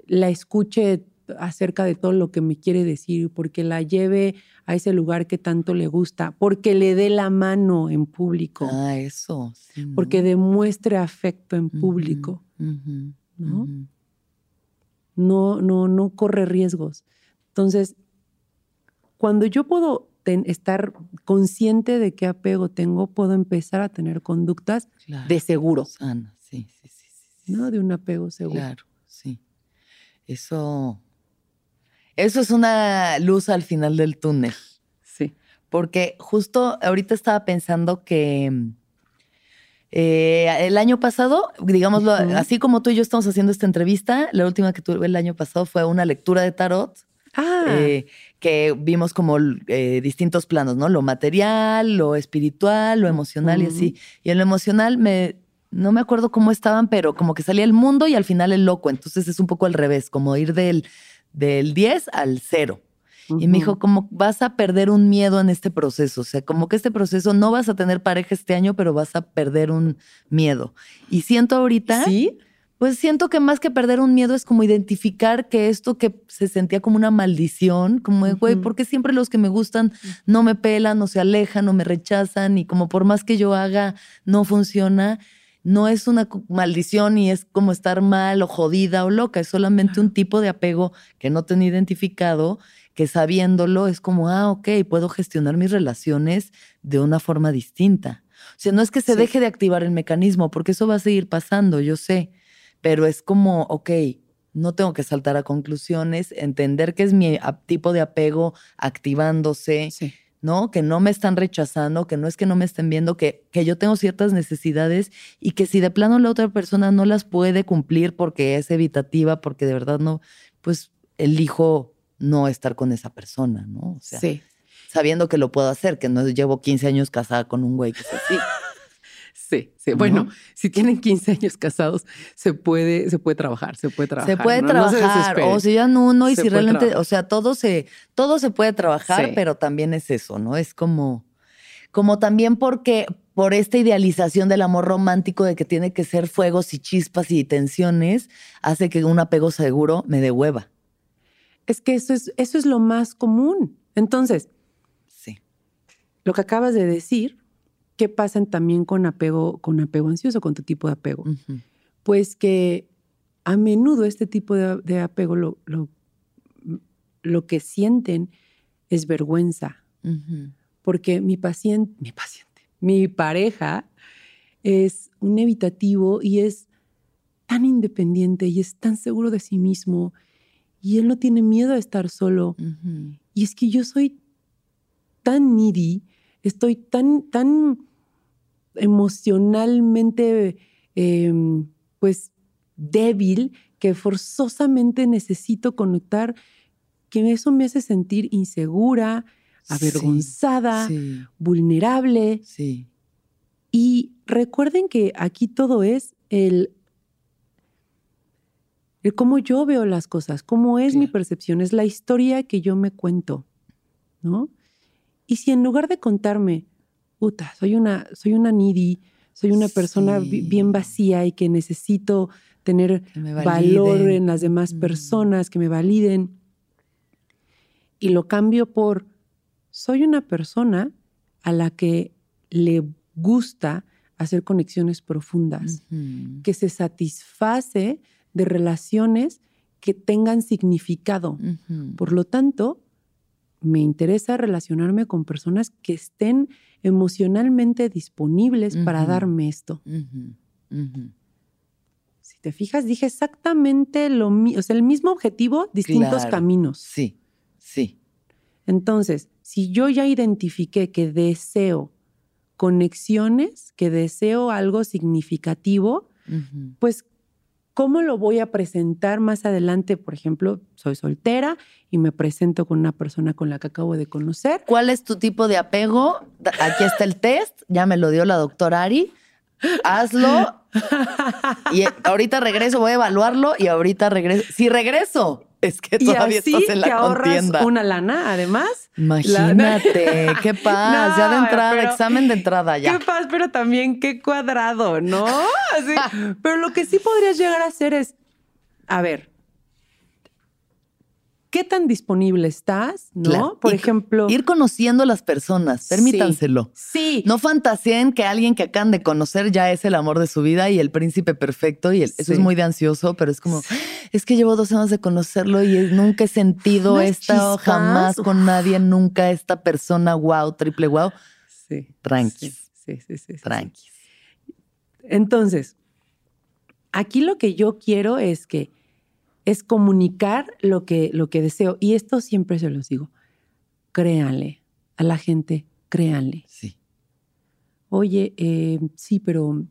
la escuche acerca de todo lo que me quiere decir, porque la lleve a ese lugar que tanto le gusta, porque le dé la mano en público, Ah, eso. sí, ¿no? porque demuestre afecto en público, ¿no? no, no, no corre riesgos. Entonces, cuando yo puedo ten- estar consciente de qué apego tengo, puedo empezar a tener conductas Claro. de seguro, Sana, sí. sí, sí, ¿no? De un apego seguro. Claro, sí. Eso. Eso es una luz al final del túnel. Sí. Porque justo ahorita estaba pensando que eh, el año pasado, digámoslo, así como tú y yo estamos haciendo esta entrevista, la última que tuve el año pasado fue una lectura de tarot. Ah, eh, que vimos como eh, distintos planos, ¿no? Lo material, lo espiritual, lo emocional y así. Y en lo emocional me, no me acuerdo cómo estaban, pero como que salía el mundo y al final el loco. Entonces es un poco al revés, como ir del, del 10 al 0. Y me dijo, como vas a perder un miedo en este proceso. O sea, como que este proceso no vas a tener pareja este año, pero vas a perder un miedo. Y siento ahorita, ¿Sí? pues siento que más que perder un miedo es como identificar que esto que se sentía como una maldición, como de, güey. ¿por qué siempre los que me gustan no me pelan o se alejan o me rechazan? Y como por más que yo haga, no funciona. No es una maldición y es como estar mal o jodida o loca, es solamente un tipo de apego que no tenía identificado, que sabiéndolo es como, ah, ok, puedo gestionar mis relaciones de una forma distinta. O sea, no es que se Sí. deje de activar el mecanismo, porque eso va a seguir pasando, yo sé, pero es como, ok, no tengo que saltar a conclusiones, entender que es mi tipo de apego activándose, Sí. ¿No? Que no me están rechazando, que no es que no me estén viendo, que, que yo tengo ciertas necesidades y que si de plano la otra persona no las puede cumplir porque es evitativa, porque de verdad no, pues elijo no estar con esa persona, ¿no? O sea, sí. sabiendo que lo puedo hacer, que no llevo 15 años casada con un güey que es así. Sí, sí. Bueno, si tienen 15 años casados, se puede, se puede trabajar, se puede trabajar. se puede ¿no? No se trabajar, desesperen. o si ya no uno, y Se si realmente, trabajar. o sea, todo se, todo se puede trabajar, Sí. pero también es eso, ¿no? Es como, como también porque por esta idealización del amor romántico de que tiene que ser fuegos y chispas y tensiones, hace que un apego seguro me dé hueva. Es que eso es, eso es lo más común. Entonces, Sí. lo que acabas de decir, ¿qué pasa también con apego, con apego ansioso, con tu tipo de apego? Pues que a menudo este tipo de, de apego lo, lo, lo que sienten es vergüenza, porque mi paciente, mi paciente, mi pareja es un evitativo y es tan independiente y es tan seguro de sí mismo y él no tiene miedo a estar solo. Y es que yo soy tan needy, estoy tan, tan emocionalmente, eh, pues, débil que forzosamente necesito conectar, que eso me hace sentir insegura, avergonzada, Sí, vulnerable. sí. Y recuerden que aquí todo es el, el cómo yo veo las cosas, cómo es mi percepción, es la historia que yo me cuento, ¿no? Y si en lugar de contarme, puta, soy una, soy una needy, soy una persona Sí. bien vacía y que necesito tener Que valor en las demás Mm. personas, que me validen, y lo cambio por, soy una persona a la que le gusta hacer conexiones profundas, que se satisface de relaciones que tengan significado. Por lo tanto, me interesa relacionarme con personas que estén emocionalmente disponibles para darme esto. Si te fijas, dije exactamente lo mismo, o sea, el mismo objetivo, distintos Claro. caminos. Sí, sí. Entonces, si yo ya identifiqué que deseo conexiones, que deseo algo significativo, pues, ¿cómo lo voy a presentar más adelante? Por ejemplo, soy soltera y me presento con una persona con la que acabo de conocer. ¿Cuál es tu tipo de apego? Aquí está el test, ya me lo dio la doctora Ari. Hazlo y ahorita regreso, voy a evaluarlo y ahorita regreso. Si regreso, es que Y todavía así estás en la ahorras contienda. una lana, además. Imagínate, qué paz, ya de entrada, pero- examen de entrada ya. Qué paz, pero también qué cuadrado, ¿no? Así. pero lo que sí podrías llegar a hacer es, a ver, ¿qué tan disponible estás? ¿No? Claro, Por ir- ejemplo. Ir conociendo a las personas, permítanselo. Sí. No fantaseen que alguien que acaban de conocer ya es el amor de su vida y el príncipe perfecto. Y el- eso es muy de ansioso, pero es como, es que llevo dos años de conocerlo y es- nunca he sentido Unas esta jamás con nadie, nunca esta persona, wow, triple wow. Sí. Tranquis. Sí, sí, sí, sí, sí. Tranquis. Entonces, aquí lo que yo quiero es que es comunicar lo que, lo que deseo. Y esto siempre se los digo. Créanle a la gente, créanle. Sí. Oye, eh, sí, pero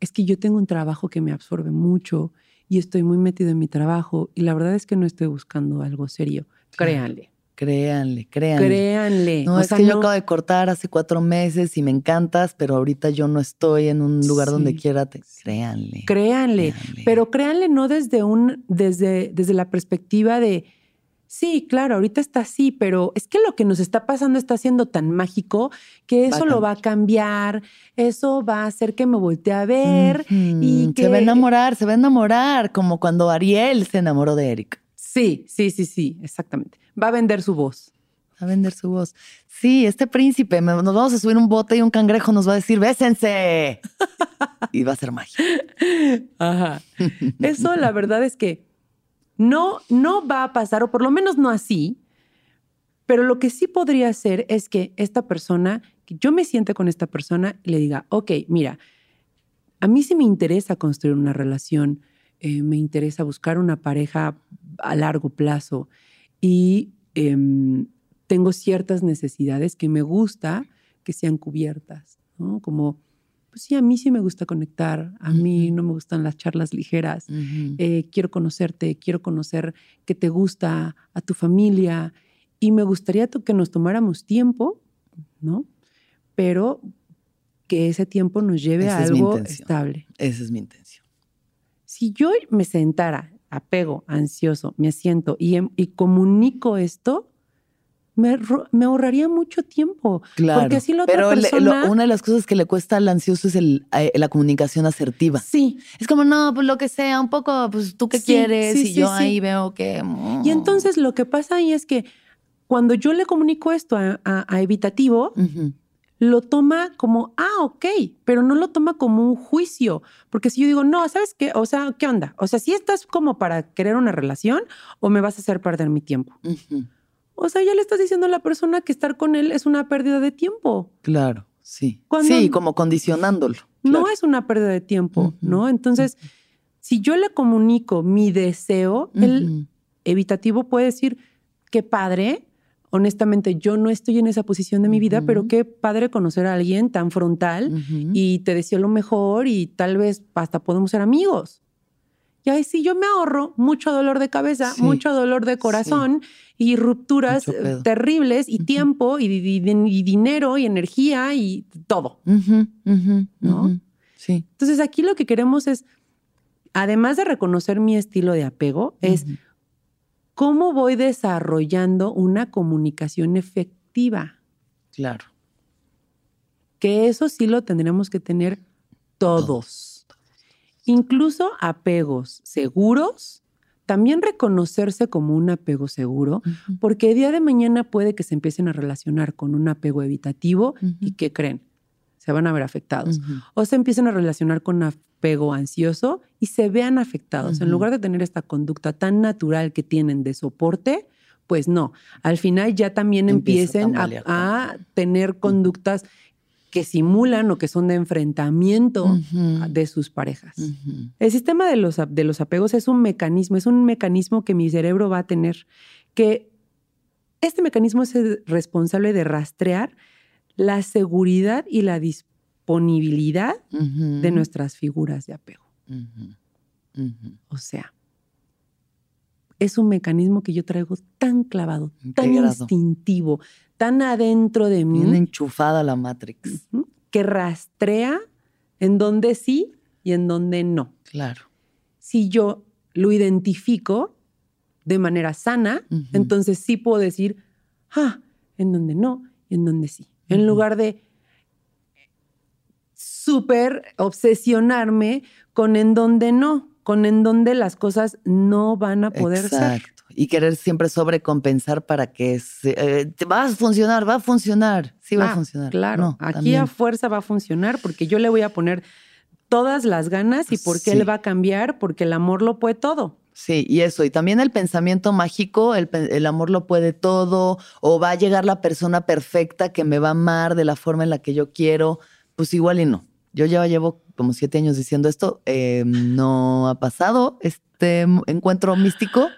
es que yo tengo un trabajo que me absorbe mucho y estoy muy metido en mi trabajo y la verdad es que no estoy buscando algo serio. Créanle, Créanle, créanle. créanle. No, O es sea, que yo acabo de cortar hace cuatro meses y me encantas, pero ahorita yo no estoy en un lugar Sí. donde quiera. te- Créanle. Créanle, créanle. pero créanle no desde un, desde, desde la perspectiva de sí, claro, ahorita está así, pero es que lo que nos está pasando está siendo tan mágico que Va eso lo va a cambiar, eso va a hacer que me voltee a ver y que Se va a enamorar, se va a enamorar, como cuando Ariel se enamoró de Eric. Sí, sí, sí, sí, exactamente. Va a vender su voz. a vender su voz. Sí, este príncipe, nos vamos a subir un bote y un cangrejo nos va a decir, bésense. y va a ser magia. Ajá. Eso la verdad es que no, no va a pasar, o por lo menos no así, pero lo que sí podría ser es que esta persona, que yo me siente con esta persona y le diga, ok, mira, a mí sí me interesa construir una relación, eh, me interesa buscar una pareja a largo plazo y em, tengo ciertas necesidades que me gusta que sean cubiertas, ¿no? Como, pues sí, a mí sí me gusta conectar, a mí no me gustan las charlas ligeras, eh, quiero conocerte, quiero conocer qué te gusta, a tu familia, y me gustaría que nos tomáramos tiempo, ¿no? Pero que ese tiempo nos lleve a Esa algo estable. Esa es mi intención. Si yo me sentara, apego, ansioso, me siento y, em- y comunico esto, me, me ahorraría mucho tiempo. Claro. Porque así la otra Pero le- lo- persona- una de las cosas que le cuesta al ansioso es el, eh, la comunicación asertiva. Sí. Es como, no, pues lo que sea, un poco, pues tú qué Sí, quieres. sí, y sí, yo ahí veo que. mm. Y entonces lo que pasa ahí es que cuando yo le comunico esto a- a- a evitativo. Lo toma como, ah, ok, pero no lo toma como un juicio. Porque si yo digo, no, ¿sabes qué? O sea, ¿qué onda? O sea, si estás como para querer una relación o me vas a hacer perder mi tiempo. O sea, ya le estás diciendo a la persona que estar con él es una pérdida de tiempo. Claro, sí. Cuando- Sí, como condicionándolo. No Claro. es una pérdida de tiempo. ¿no? Entonces, si yo le comunico mi deseo, el evitativo puede decir, qué padre. Honestamente, yo no estoy en esa posición de mi vida, pero qué padre conocer a alguien tan frontal y te deseo lo mejor y tal vez hasta podemos ser amigos. Y ahí sí yo me ahorro mucho dolor de cabeza, Sí. mucho dolor de corazón y rupturas eh, terribles y tiempo y, y- y dinero y energía y todo. ¿no? Sí. Entonces aquí lo que queremos es, además de reconocer mi estilo de apego, es. Cómo voy desarrollando una comunicación efectiva. Claro. que eso sí lo tendremos que tener todos. Incluso apegos seguros, también reconocerse como un apego seguro, porque el día de mañana puede que se empiecen a relacionar con un apego evitativo y que creen, se van a ver afectados. O se empiezan a relacionar con apego ansioso y se vean afectados. En lugar de tener esta conducta tan natural que tienen de soporte, pues no. Al final ya también Empieza empiecen a, tener conductas que simulan o que son de enfrentamiento de sus parejas. El sistema de los, de los apegos es un mecanismo, es un mecanismo que mi cerebro va a tener, que este mecanismo es el responsable de rastrear la seguridad y la disponibilidad de nuestras figuras de apego. O sea, es un mecanismo que yo traigo tan clavado, tan instintivo, tan adentro de mí, Bien enchufada la Matrix. que rastrea en donde sí y en donde no. Claro. Si yo lo identifico de manera sana, entonces sí puedo decir, ah, en donde no y en donde sí. En lugar de súper obsesionarme con en donde no, con en donde las cosas no van a poder ser. Exacto. Y querer siempre sobrecompensar para que se, eh, va a funcionar, va a funcionar. Sí, va Ah, a funcionar. Claro, No, aquí también. a fuerza va a funcionar porque yo le voy a poner todas las ganas y porque Sí. él va a cambiar, porque el amor lo puede todo. Sí, y eso, y también el pensamiento mágico, el, el amor lo puede todo, o va a llegar la persona perfecta que me va a amar de la forma en la que yo quiero, pues igual y no. Yo ya llevo como siete años diciendo esto, eh, no ha pasado este encuentro místico,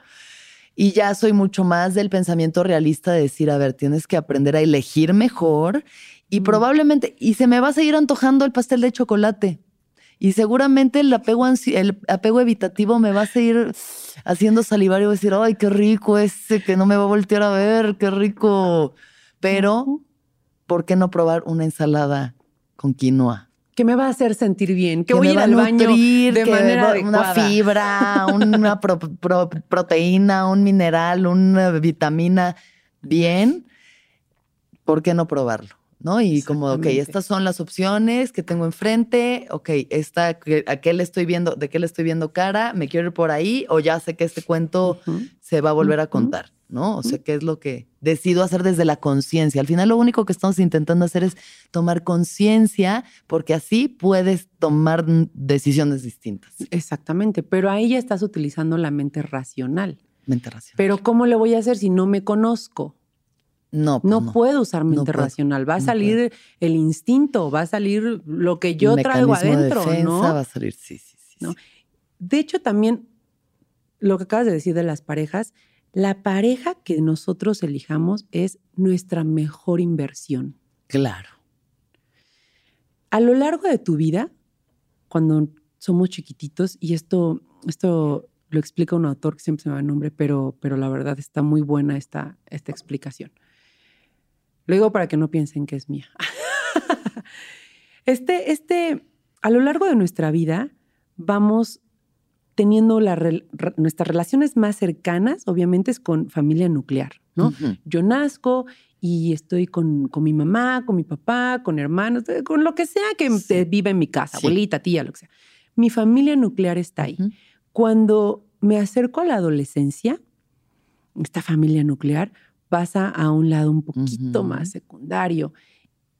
y ya soy mucho más del pensamiento realista de decir, a ver, tienes que aprender a elegir mejor, y Mm. probablemente, y se me va a seguir antojando el pastel de chocolate. Y seguramente el apego, el apego evitativo me va a seguir haciendo salivar y voy a decir, ay, qué rico ese, que no me va a voltear a ver, qué rico. Pero, ¿por qué no probar una ensalada con quinoa? Que me va a hacer sentir bien, que, voy a ir al baño nutrir, de que manera adecuada. una fibra, una pro- pro- proteína, un mineral, una vitamina bien. ¿Por qué no probarlo? ¿No? Y como, ok, estas son las opciones que tengo enfrente, ok, esta, ¿a qué le estoy viendo, de qué le estoy viendo cara? ¿Me quiero ir por ahí? ¿O ya sé que este cuento se va a volver a contar? ¿No? O sea, ¿qué es lo que decido hacer desde la conciencia? Al final lo único que estamos intentando hacer es tomar conciencia porque así puedes tomar decisiones distintas. Exactamente, pero ahí ya estás utilizando la mente racional. Mente racional. Pero ¿cómo le voy a hacer si no me conozco? No, pues no, puedo usar mente puedo, racional. Va a no salir el instinto, va a salir lo que yo traigo de adentro, defensa ¿no? va a salir, sí, sí, sí. ¿No? sí. De hecho, también lo que acabas de decir de las parejas, la pareja que nosotros elijamos es nuestra mejor inversión. Claro. A lo largo de tu vida, cuando somos chiquititos, y esto, esto lo explica un autor que siempre se me va el nombre, pero, pero la verdad está muy buena esta, esta explicación. Lo digo para que no piensen que es mía. Este, este, a lo largo de nuestra vida, vamos teniendo la rel- re- nuestras relaciones más cercanas, obviamente, es con familia nuclear, ¿no? Ujú. Yo nazco y estoy con, con mi mamá, con mi papá, con hermanos, eh, con lo que sea que Sí. viva en mi casa, Sí. abuelita, tía, lo que sea. Mi familia nuclear está ahí. Ujú. Cuando me acerco a la adolescencia, esta familia nuclear pasa a un lado un poquito Ujú. más secundario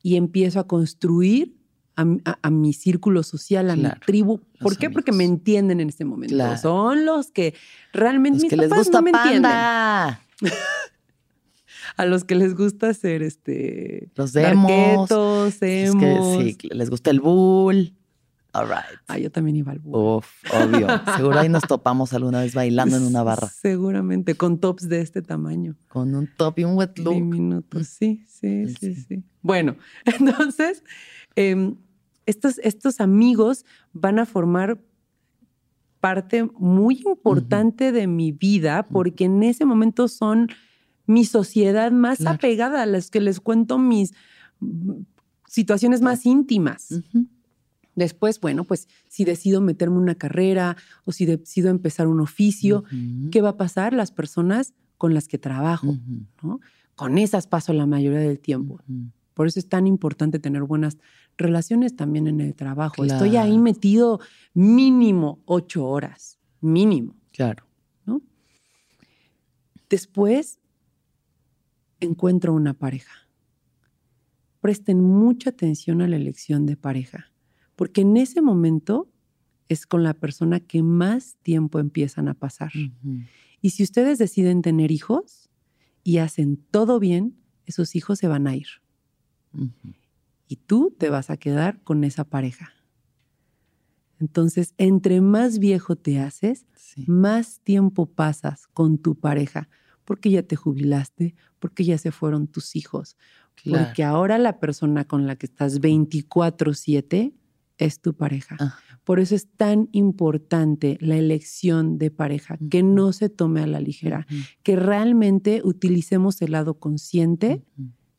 y empiezo a construir a, mi- a- a mi círculo social, a Claro, mi tribu. ¿Por qué? Porque me entienden en este momento. Claro. Son los que realmente Los mis que les gusta no me entienden. panda. A los que les gusta ser este Los demos. darketos, Es que emos. sí, les gusta el bull. All right. Ah, yo también iba al búho. Uf, obvio. Seguro ahí nos topamos alguna vez bailando en una barra Seguramente, con tops de este tamaño. con un top y un wet look. Diminutos, sí, sí, Sí, sí, sí. sí. Bueno, entonces, em, estos, estos amigos van a formar parte muy importante de mi vida porque en ese momento son mi sociedad más Claro. apegada a las que les cuento mis mm, situaciones más íntimas. Después, bueno, pues si decido meterme en una carrera o si decido empezar un oficio, Ujú. ¿qué va a pasar? Las personas con las que trabajo. ¿no? Con esas paso la mayoría del tiempo. Por eso es tan importante tener buenas relaciones también en el trabajo. Estoy ahí metido mínimo ocho horas, mínimo. Claro. Después encuentro una pareja. Presten mucha atención a la elección de pareja, porque en ese momento es con la persona que más tiempo empiezan a pasar. Ujú. Y si ustedes deciden tener hijos y hacen todo bien, esos hijos se van a ir. Ujú. Y tú te vas a quedar con esa pareja. Entonces, entre más viejo te haces, Sí. más tiempo pasas con tu pareja, porque ya te jubilaste, porque ya se fueron tus hijos, Claro. porque ahora la persona con la que estás 24/7 es tu pareja. Ah. Por eso es tan importante la elección de pareja, que no se tome a la ligera, que realmente utilicemos el lado consciente.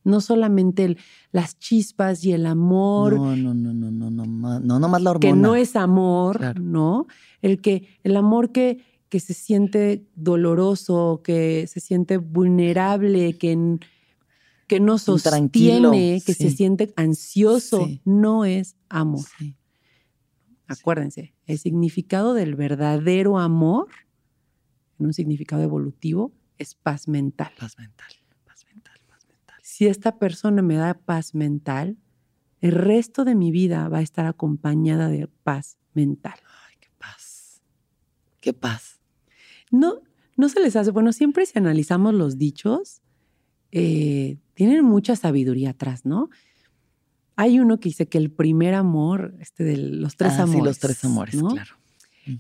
No solamente el- las chispas y el amor, No, no, no, no, no, no, no, no más la hormona. que no es amor, Claro. ¿no? El que el amor que, que se siente doloroso, que se siente vulnerable, que, que no sostiene, que se siente ansioso, Sí. no es amor. Sí. Acuérdense, el significado del verdadero amor, en un significado evolutivo, es paz mental, paz mental. Si esta persona me da paz mental, el resto de mi vida va a estar acompañada de paz mental. Ay, qué paz. Qué paz. No, no se les hace, bueno, siempre si analizamos los dichos, eh, tienen mucha sabiduría atrás, ¿no? Hay uno que dice que el primer amor, este de los tres Ah, amores. Sí, los tres amores, ¿no? claro.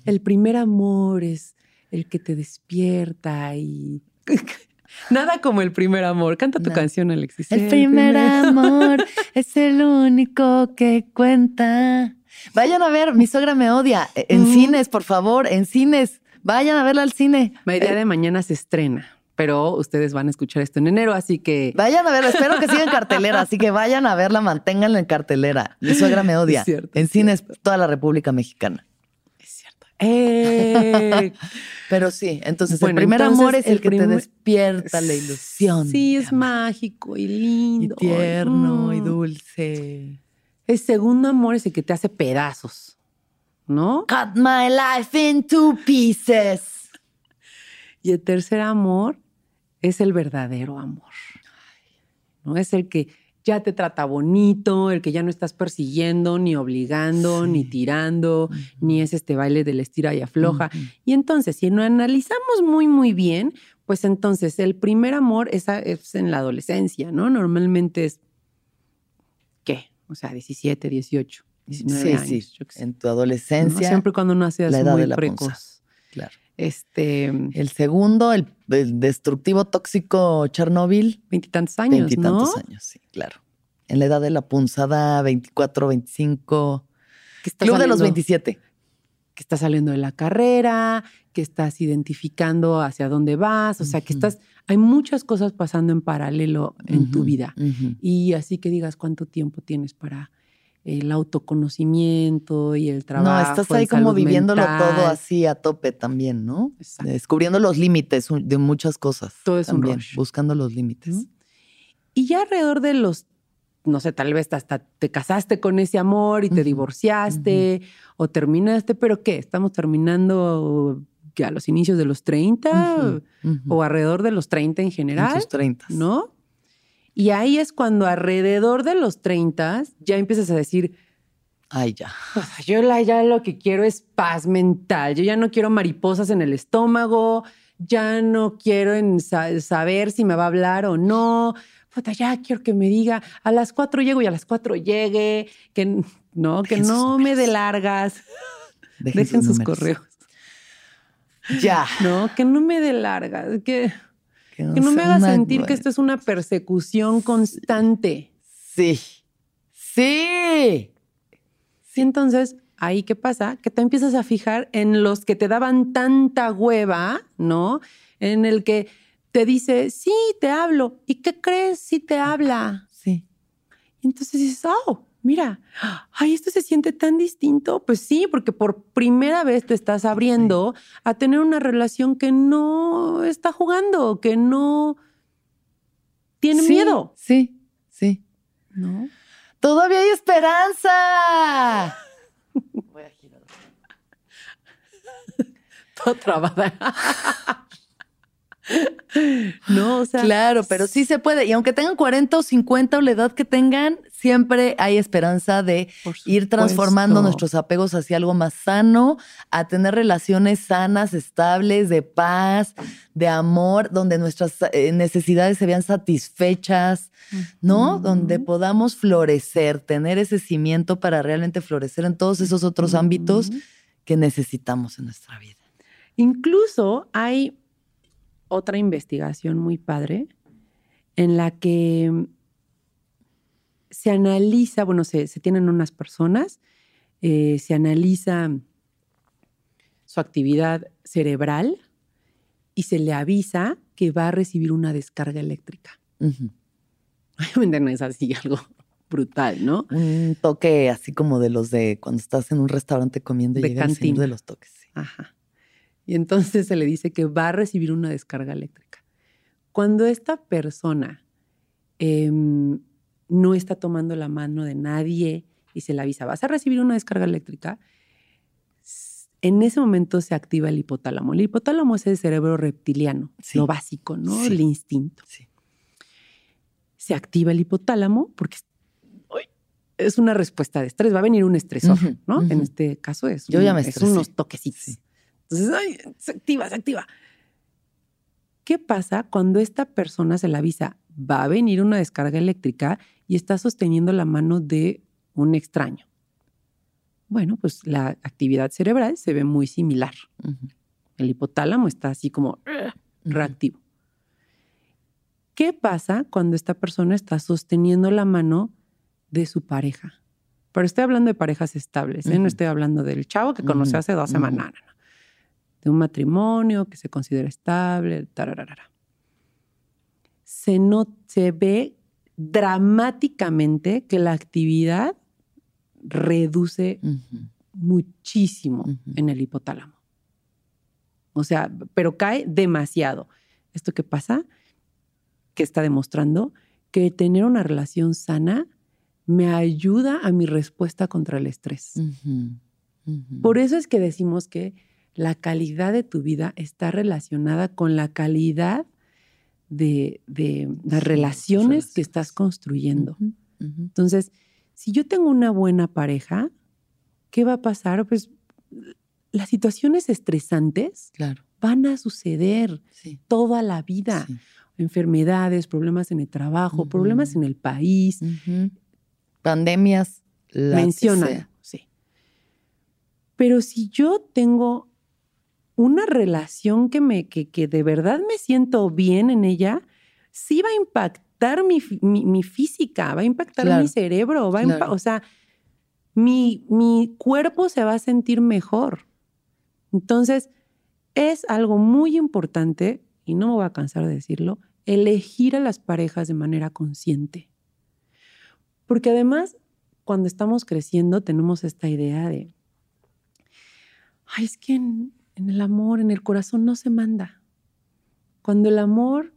El primer amor es el que te despierta y... Nada como el primer amor. Canta tu No. canción, Alexis. El primer amor es el único que cuenta. Vayan a ver, mi suegra me odia. E- En Mm. cines, por favor, en cines. Vayan a verla al cine. El día de mañana se estrena, pero ustedes van a escuchar esto en enero, así que... Vayan a verla, espero que siga en cartelera, así que vayan a verla, manténganla en cartelera. Mi suegra me odia. Cierto, en es cines, toda la República Mexicana. Eh, Pero sí, entonces Bueno, el primer entonces, amor es el, el que te despierta la ilusión. Sí, es mágico y Y lindo. tierno y Mm. dulce. El segundo amor es el que te hace pedazos, ¿no? Cut my life into pieces. Y el tercer amor es el verdadero amor. ¿No? Es el que ya te trata bonito, el que ya no estás persiguiendo, ni obligando, ni tirando, ni es este baile del estira y afloja. Y entonces, si lo analizamos muy, muy bien, pues entonces el primer amor es, es en la adolescencia, ¿no? Normalmente es, ¿qué? O sea, 17, 18, 19 años. Sí, en tu adolescencia. Siempre cuando uno hace la edad muy de la precoz. Claro. Este, el segundo, el, destructivo tóxico Chernobyl. Veintitantos años, Veintitantos años, sí, claro. En la edad de la punzada, 24, 25. Club de los 27. Que estás saliendo de la carrera, que estás identificando hacia dónde vas, o sea, que estás, hay muchas cosas pasando en paralelo en tu vida. Y así que digas cuánto tiempo tienes para el autoconocimiento y el trabajo. No, estás ahí como viviéndolo todo así a tope también, ¿no? Descubriendo los límites de muchas cosas. Todo es también, un rush. Buscando los límites. Y ya alrededor de los, no sé, tal vez hasta te casaste con ese amor y te divorciaste o terminaste, pero ¿qué? Estamos terminando que a los inicios de los 30 o alrededor de los 30 en general. En 30. ¿No? Y ahí es cuando alrededor de los 30 ya empiezas a decir, ay, ya. yo ya lo que quiero es paz mental. Yo ya no quiero mariposas en el estómago, ya no quiero saber si me va a hablar o no. ya quiero que me diga, a las cuatro llego y a las cuatro llegue, que no, que no me dé largas. Dejen, sus, correos. Ya. No, que no me dé largas, que que no, me haga sentir que esto es una persecución constante. Sí. Sí. Sí, entonces, ahí qué pasa? Que te empiezas a fijar en los que te daban tanta hueva, ¿no? En el que te dice, sí, te hablo. ¿Y qué crees si te habla? Sí. Y entonces dices, oh, mira, ay, esto se siente tan distinto. Pues sí, porque por primera vez te estás abriendo a tener una relación que no está jugando, que no tiene miedo. Sí, sí. ¿No? Todavía hay esperanza. Voy a girar. Todo trabada. No, o sea. Claro, pero sí se puede. Y aunque tengan 40 o 50 o la edad que tengan, siempre hay esperanza de ir transformando nuestros apegos hacia algo más sano, a tener relaciones sanas, estables, de paz, de amor, donde nuestras eh, necesidades se vean satisfechas, ¿no? Donde podamos florecer, tener ese cimiento para realmente florecer en todos esos otros ámbitos que necesitamos en nuestra vida. Incluso hay otra investigación muy padre en la que se analiza, bueno, se, tienen unas personas, eh, se analiza su actividad cerebral y se le avisa que va a recibir una descarga eléctrica. Obviamente no es así algo brutal, ¿no? Un toque así como de los de cuando estás en un restaurante comiendo y de llega de los toques. Ajá. Y entonces se le dice que va a recibir una descarga eléctrica. Cuando esta persona em, no está tomando la mano de nadie y se le avisa, vas a recibir una descarga eléctrica, en ese momento se activa el hipotálamo. El hipotálamo es el cerebro reptiliano, lo básico, ¿no? El instinto. Se activa el hipotálamo porque es una respuesta de estrés. Va a venir un estresor, ¿no? En este caso es, Yo ya me es unos toquecitos. Entonces, ay, se activa, se activa. ¿Qué pasa cuando esta persona se la avisa? Va a venir una descarga eléctrica y está sosteniendo la mano de un extraño. Bueno, pues la actividad cerebral se ve muy similar. El hipotálamo está así como reactivo. ¿Qué pasa cuando esta persona está sosteniendo la mano de su pareja? Pero estoy hablando de parejas estables, ¿eh? no estoy hablando del chavo que conoció hace dos semanas de un matrimonio que se considera estable, Se, no, se ve dramáticamente que la actividad reduce muchísimo en el hipotálamo. O sea, pero cae demasiado. ¿Esto qué pasa? Que está demostrando que tener una relación sana me ayuda a mi respuesta contra el estrés. Por eso es que decimos que la calidad de tu vida está relacionada con la calidad de, de las relaciones que estás construyendo. Entonces, si yo tengo una buena pareja, ¿qué va a pasar? Pues las situaciones estresantes Claro, van a suceder sí. toda la vida. sí. Enfermedades, problemas en el trabajo, problemas en el país. Pandemias, la sea. sí. Pero si yo tengo una relación que, me, que, que de verdad me siento bien en ella, sí va a impactar mi, mi- mi física, va a impactar Claro, mi cerebro, va a claro. o sea, mi, mi cuerpo se va a sentir mejor. Entonces, es algo muy importante, y no me voy a cansar de decirlo, elegir a las parejas de manera consciente. Porque además, cuando estamos creciendo, tenemos esta idea de, ay, es que en, el amor, en el corazón no se manda. Cuando el amor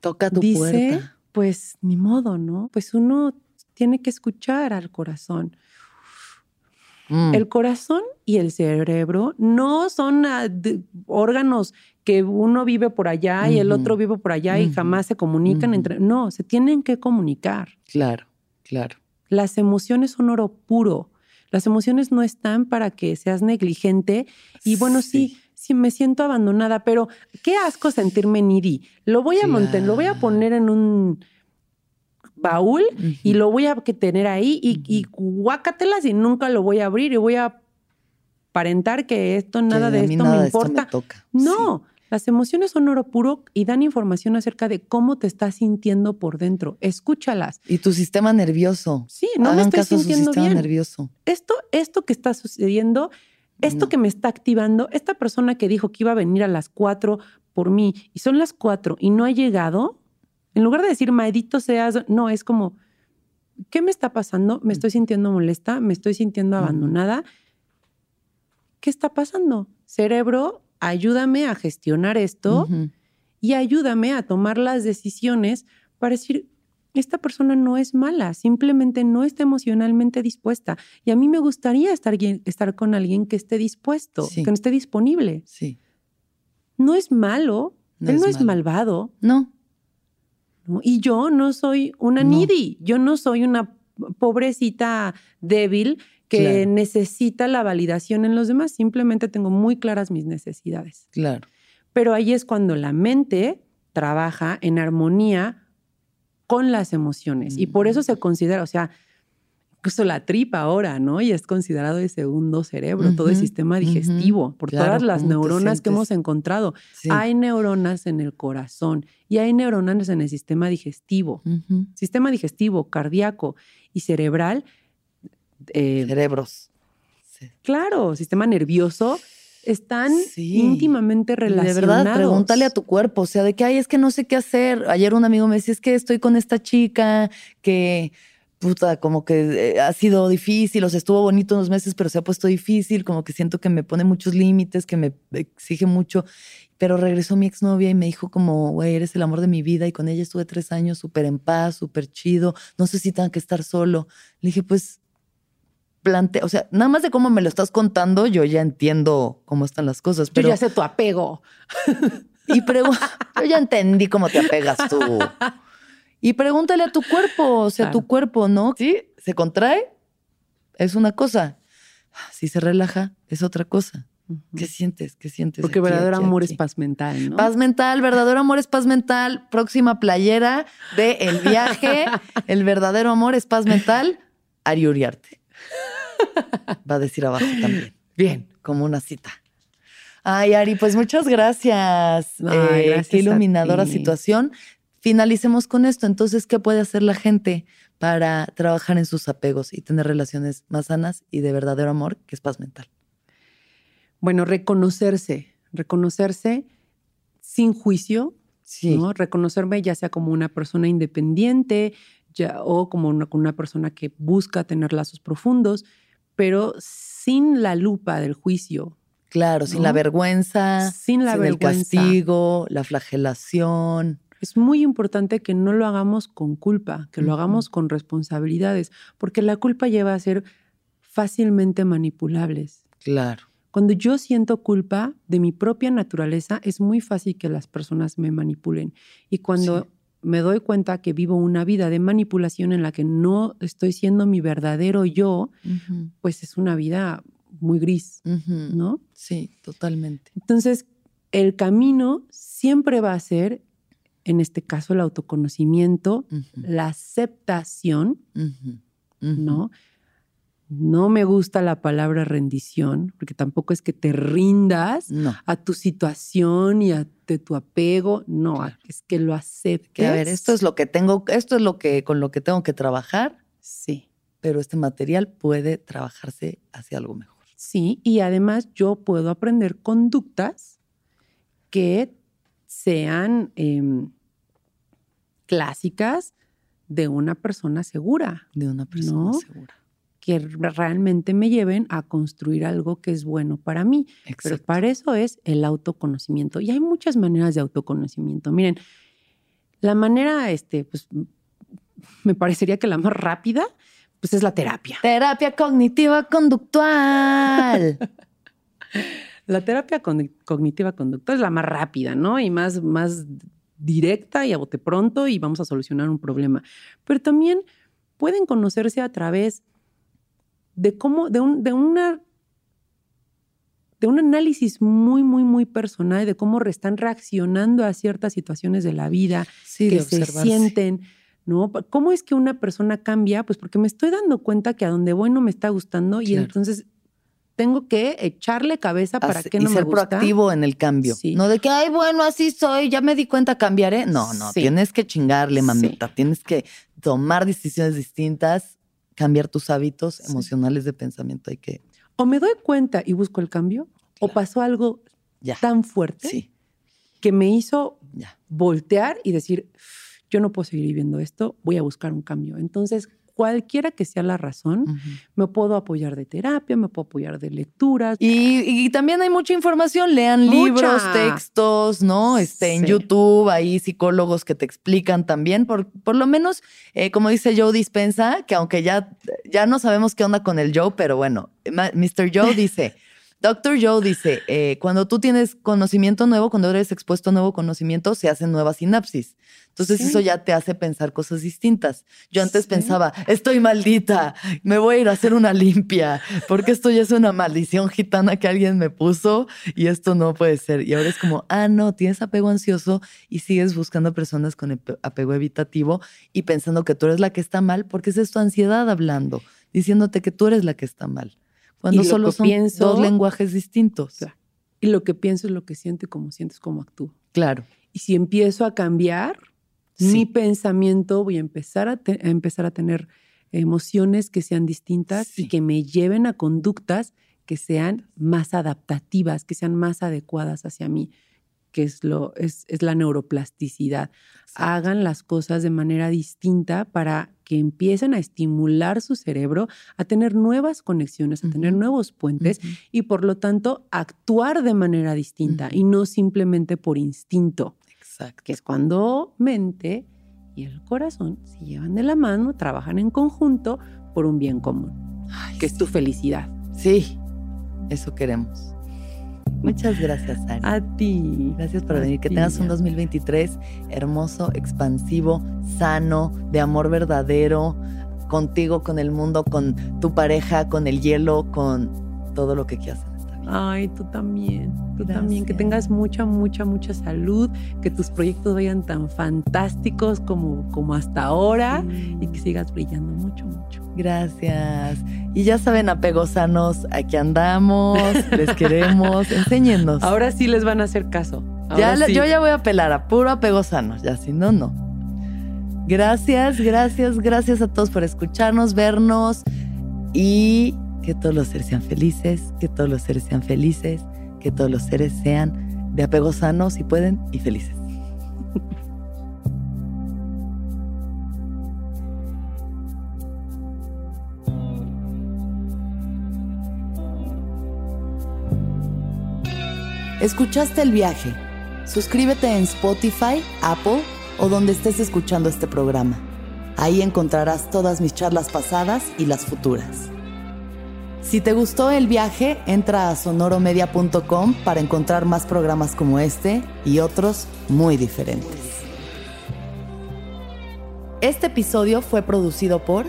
Toca tu dice, puerta. pues ni modo, ¿no? Pues uno tiene que escuchar al corazón. Mm, El corazón y el cerebro no son ah, de- órganos que uno vive por allá y el otro vive por allá y jamás se comunican entre... No, se tienen que comunicar. Claro, claro. Las emociones son oro puro. Las emociones no están para que seas negligente y bueno, sí, sí, me siento abandonada, pero qué asco sentirme needy. Lo voy a montar, lo voy a poner en un baúl y lo voy a tener ahí y, y guácatelas y nunca lo voy a abrir y voy a aparentar que esto, nada Que de esto nada me importa. toca. No, las emociones son oro puro y dan información acerca de cómo te estás sintiendo por dentro. Escúchalas. Y tu sistema nervioso. Sí, no Hagan me estoy caso a su sintiendo sistema bien. nervioso. Esto, esto que está sucediendo, esto No. que me está activando, esta persona que dijo que iba a venir a las cuatro por mí y son las cuatro y no ha llegado, en lugar de decir maldito seas, no, es como, ¿qué me está pasando? Me estoy sintiendo molesta, me estoy sintiendo Ujú. abandonada. ¿Qué está pasando? Cerebro, ayúdame a gestionar esto y ayúdame a tomar las decisiones para decir, esta persona no es mala, simplemente no está emocionalmente dispuesta. Y a mí me gustaría estar, estar con alguien que esté dispuesto, Sí. que esté disponible. Sí. No es malo, No él es no es malvado. No. ¿no? Y yo no soy una needy, yo no soy una pobrecita débil que Claro. necesita la validación en los demás, simplemente tengo muy claras mis necesidades. Claro. Pero ahí es cuando la mente trabaja en armonía con las emociones. Y por eso se considera, o sea, incluso la tripa ahora, ¿no? Y es considerado el segundo cerebro, todo el sistema digestivo, por Claro, todas las ¿cómo te neuronas que hemos encontrado. Sí. Hay neuronas en el corazón y hay neuronas en el sistema digestivo. Sistema digestivo, cardíaco y cerebral. Eh, Cerebros. Sí. claro, sistema nervioso, están Sí. íntimamente relacionados. De verdad, pregúntale a tu cuerpo, o sea, de que, ay, es que no sé qué hacer. Ayer un amigo me decía, es que estoy con esta chica que, puta, como que eh, ha sido difícil, o sea, estuvo bonito unos meses, pero se ha puesto difícil, como que siento que me pone muchos límites, que me exige mucho. Pero regresó mi exnovia y me dijo como, güey, eres el amor de mi vida y con ella estuve tres años súper en paz, súper chido, no sé si tengo que estar solo. Le dije, pues, plantea, o sea, nada más de cómo me lo estás contando, yo ya entiendo cómo están las cosas. Yo Pero ya sé tu apego. y yo ya entendí cómo te apegas tú. Y pregúntale a tu cuerpo, o sea, Claro. tu cuerpo, ¿no? Sí, se contrae, es una cosa. Si se relaja, es otra cosa. ¿Qué sientes? ¿Qué sientes? Porque aquí, verdadero aquí, amor aquí? es paz mental, ¿no? Paz mental, verdadero amor es paz mental. Próxima playera de El Viaje. El verdadero amor es paz mental. Ari Uriarte. Va a decir abajo también. Bien, como una cita. Ay, Ari, pues muchas gracias. Ay, Eh, gracias qué a iluminadora situación. Finalicemos con esto. Entonces, ¿qué puede hacer la gente para trabajar en sus apegos y tener relaciones más sanas y de verdadero amor, que es paz mental? Bueno, reconocerse, reconocerse sin juicio, Sí. ¿no? Reconocerme ya sea como una persona independiente ya, o como una, una persona que busca tener lazos profundos, pero sin la lupa del juicio. Claro, sin la vergüenza, Sin la sin vergüenza. el castigo, la flagelación. Es muy importante que no lo hagamos con culpa, que lo hagamos con responsabilidades, porque la culpa lleva a ser fácilmente manipulables. Claro. Cuando yo siento culpa de mi propia naturaleza, es muy fácil que las personas me manipulen. Y cuando Sí. Me doy cuenta que vivo una vida de manipulación en la que no estoy siendo mi verdadero yo, pues es una vida muy gris. ¿no? Sí, totalmente. Entonces, el camino siempre va a ser, en este caso, el autoconocimiento, la aceptación. ¿no? No me gusta la palabra rendición, porque tampoco es que te rindas No. a tu situación y a de tu apego, no, Claro. es que lo aceptes. Que a ver, esto es lo que tengo, esto es lo que con lo que tengo que trabajar, Sí, pero este material puede trabajarse hacia algo mejor. sí, y además yo puedo aprender conductas que sean em, clásicas de una persona segura. De una persona ¿No? segura. Que realmente me lleven a construir algo que es bueno para mí. Pero para eso es el autoconocimiento. Y hay muchas maneras de autoconocimiento. Miren, la manera, este, pues, me parecería que la más rápida, pues es la terapia. Terapia cognitiva conductual. La terapia con- cognitiva conductual es la más rápida, ¿no? Y más, más directa y a bote pronto y vamos a solucionar un problema. Pero también pueden conocerse a través de cómo, de, un, de una de un análisis muy, muy, muy personal de cómo están reaccionando a ciertas situaciones de la vida, Sí, que se sienten, ¿no? ¿Cómo es que una persona cambia? Pues porque me estoy dando cuenta que a donde voy no me está gustando y entonces tengo que echarle cabeza para que y no me ser gusta. proactivo en el cambio. Sí. No de que, ay, bueno, así soy, ya me di cuenta, cambiaré. No, no, Sí. tienes que chingarle, Sí. mamita. Tienes que tomar decisiones distintas, cambiar tus hábitos Sí. emocionales de pensamiento. Hay que, O me doy cuenta y busco el cambio, o pasó algo ya, tan fuerte sí, que me hizo ya. voltear y decir, yo no puedo seguir viviendo esto, voy a buscar un cambio. Entonces, cualquiera que sea la razón, me puedo apoyar de terapia, me puedo apoyar de lecturas. Y, y también hay mucha información, lean Mucha. libros, textos, ¿no? Este, en. YouTube hay psicólogos que te explican también, por, por lo menos, eh, como dice Joe Dispensa, que aunque ya, ya no sabemos qué onda con el Joe, pero bueno, Mr. Joe dice, Dr. Joe dice, eh, cuando tú tienes conocimiento nuevo, cuando eres expuesto a nuevo conocimiento, se hacen nuevas sinapsis. Entonces Sí. eso ya te hace pensar cosas distintas. Yo antes Sí. pensaba, estoy maldita, me voy a ir a hacer una limpia, porque esto ya es una maldición gitana que alguien me puso y esto no puede ser. Y ahora es como, ah, no, tienes apego ansioso y sigues buscando personas con apego evitativo y pensando que tú eres la que está mal, porque esa es tu ansiedad hablando, diciéndote que tú eres la que está mal. Cuando Y lo solo son pienso- dos lenguajes distintos. Claro. Y lo que pienso es lo que siento y como siento es como actúo. Claro. Y si empiezo a cambiar Sí. mi pensamiento, voy a empezar a, te- a empezar a tener emociones que sean distintas Sí. y que me lleven a conductas que sean más adaptativas, que sean más adecuadas hacia mí, que es, lo, es, es la neuroplasticidad. Hagan las cosas de manera distinta para que empiecen a estimular su cerebro a tener nuevas conexiones, a tener nuevos puentes y por lo tanto actuar de manera distinta y no simplemente por instinto Exacto. que es cuando mente y el corazón se llevan de la mano, trabajan en conjunto por un bien común, Ay, que es tu felicidad. Sí, eso queremos. Muchas gracias, Ari. A ti. Gracias por A venir. Que tengas un Ana. 2023 hermoso, expansivo, sano, de amor verdadero, contigo, con el mundo, con tu pareja, con el hielo, con todo lo que quieras. Ay, tú también. Tú también. Que tengas mucha, mucha, mucha salud, que tus proyectos vayan tan fantásticos como, como hasta ahora y que sigas brillando mucho, mucho. Gracias. Y ya saben, apegos sanos, aquí andamos, les queremos, enséñennos. Ahora sí les van a hacer caso. Ya, Ahora la- sí. Yo ya voy a apelar a puro apego sano, ya si no, no. Gracias, gracias, gracias a todos por escucharnos, vernos y que todos los seres sean felices, que todos los seres sean felices, que todos los seres sean de apego sano si pueden y felices. ¿Escuchaste el viaje? Suscríbete en Spotify, Apple o donde estés escuchando este programa. Ahí encontrarás todas mis charlas pasadas y las futuras. Si te gustó el viaje, entra a sonoromedia.com para encontrar más programas como este y otros muy diferentes. Este episodio fue producido por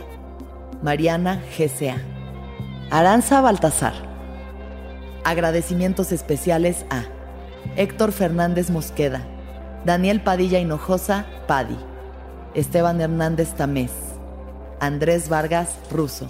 Mariana GCA, Aranza Baltasar. Agradecimientos especiales a Héctor Fernández Mosqueda, Daniel Padilla Hinojosa, Padi, Esteban Hernández Tamés, Andrés Vargas Russo.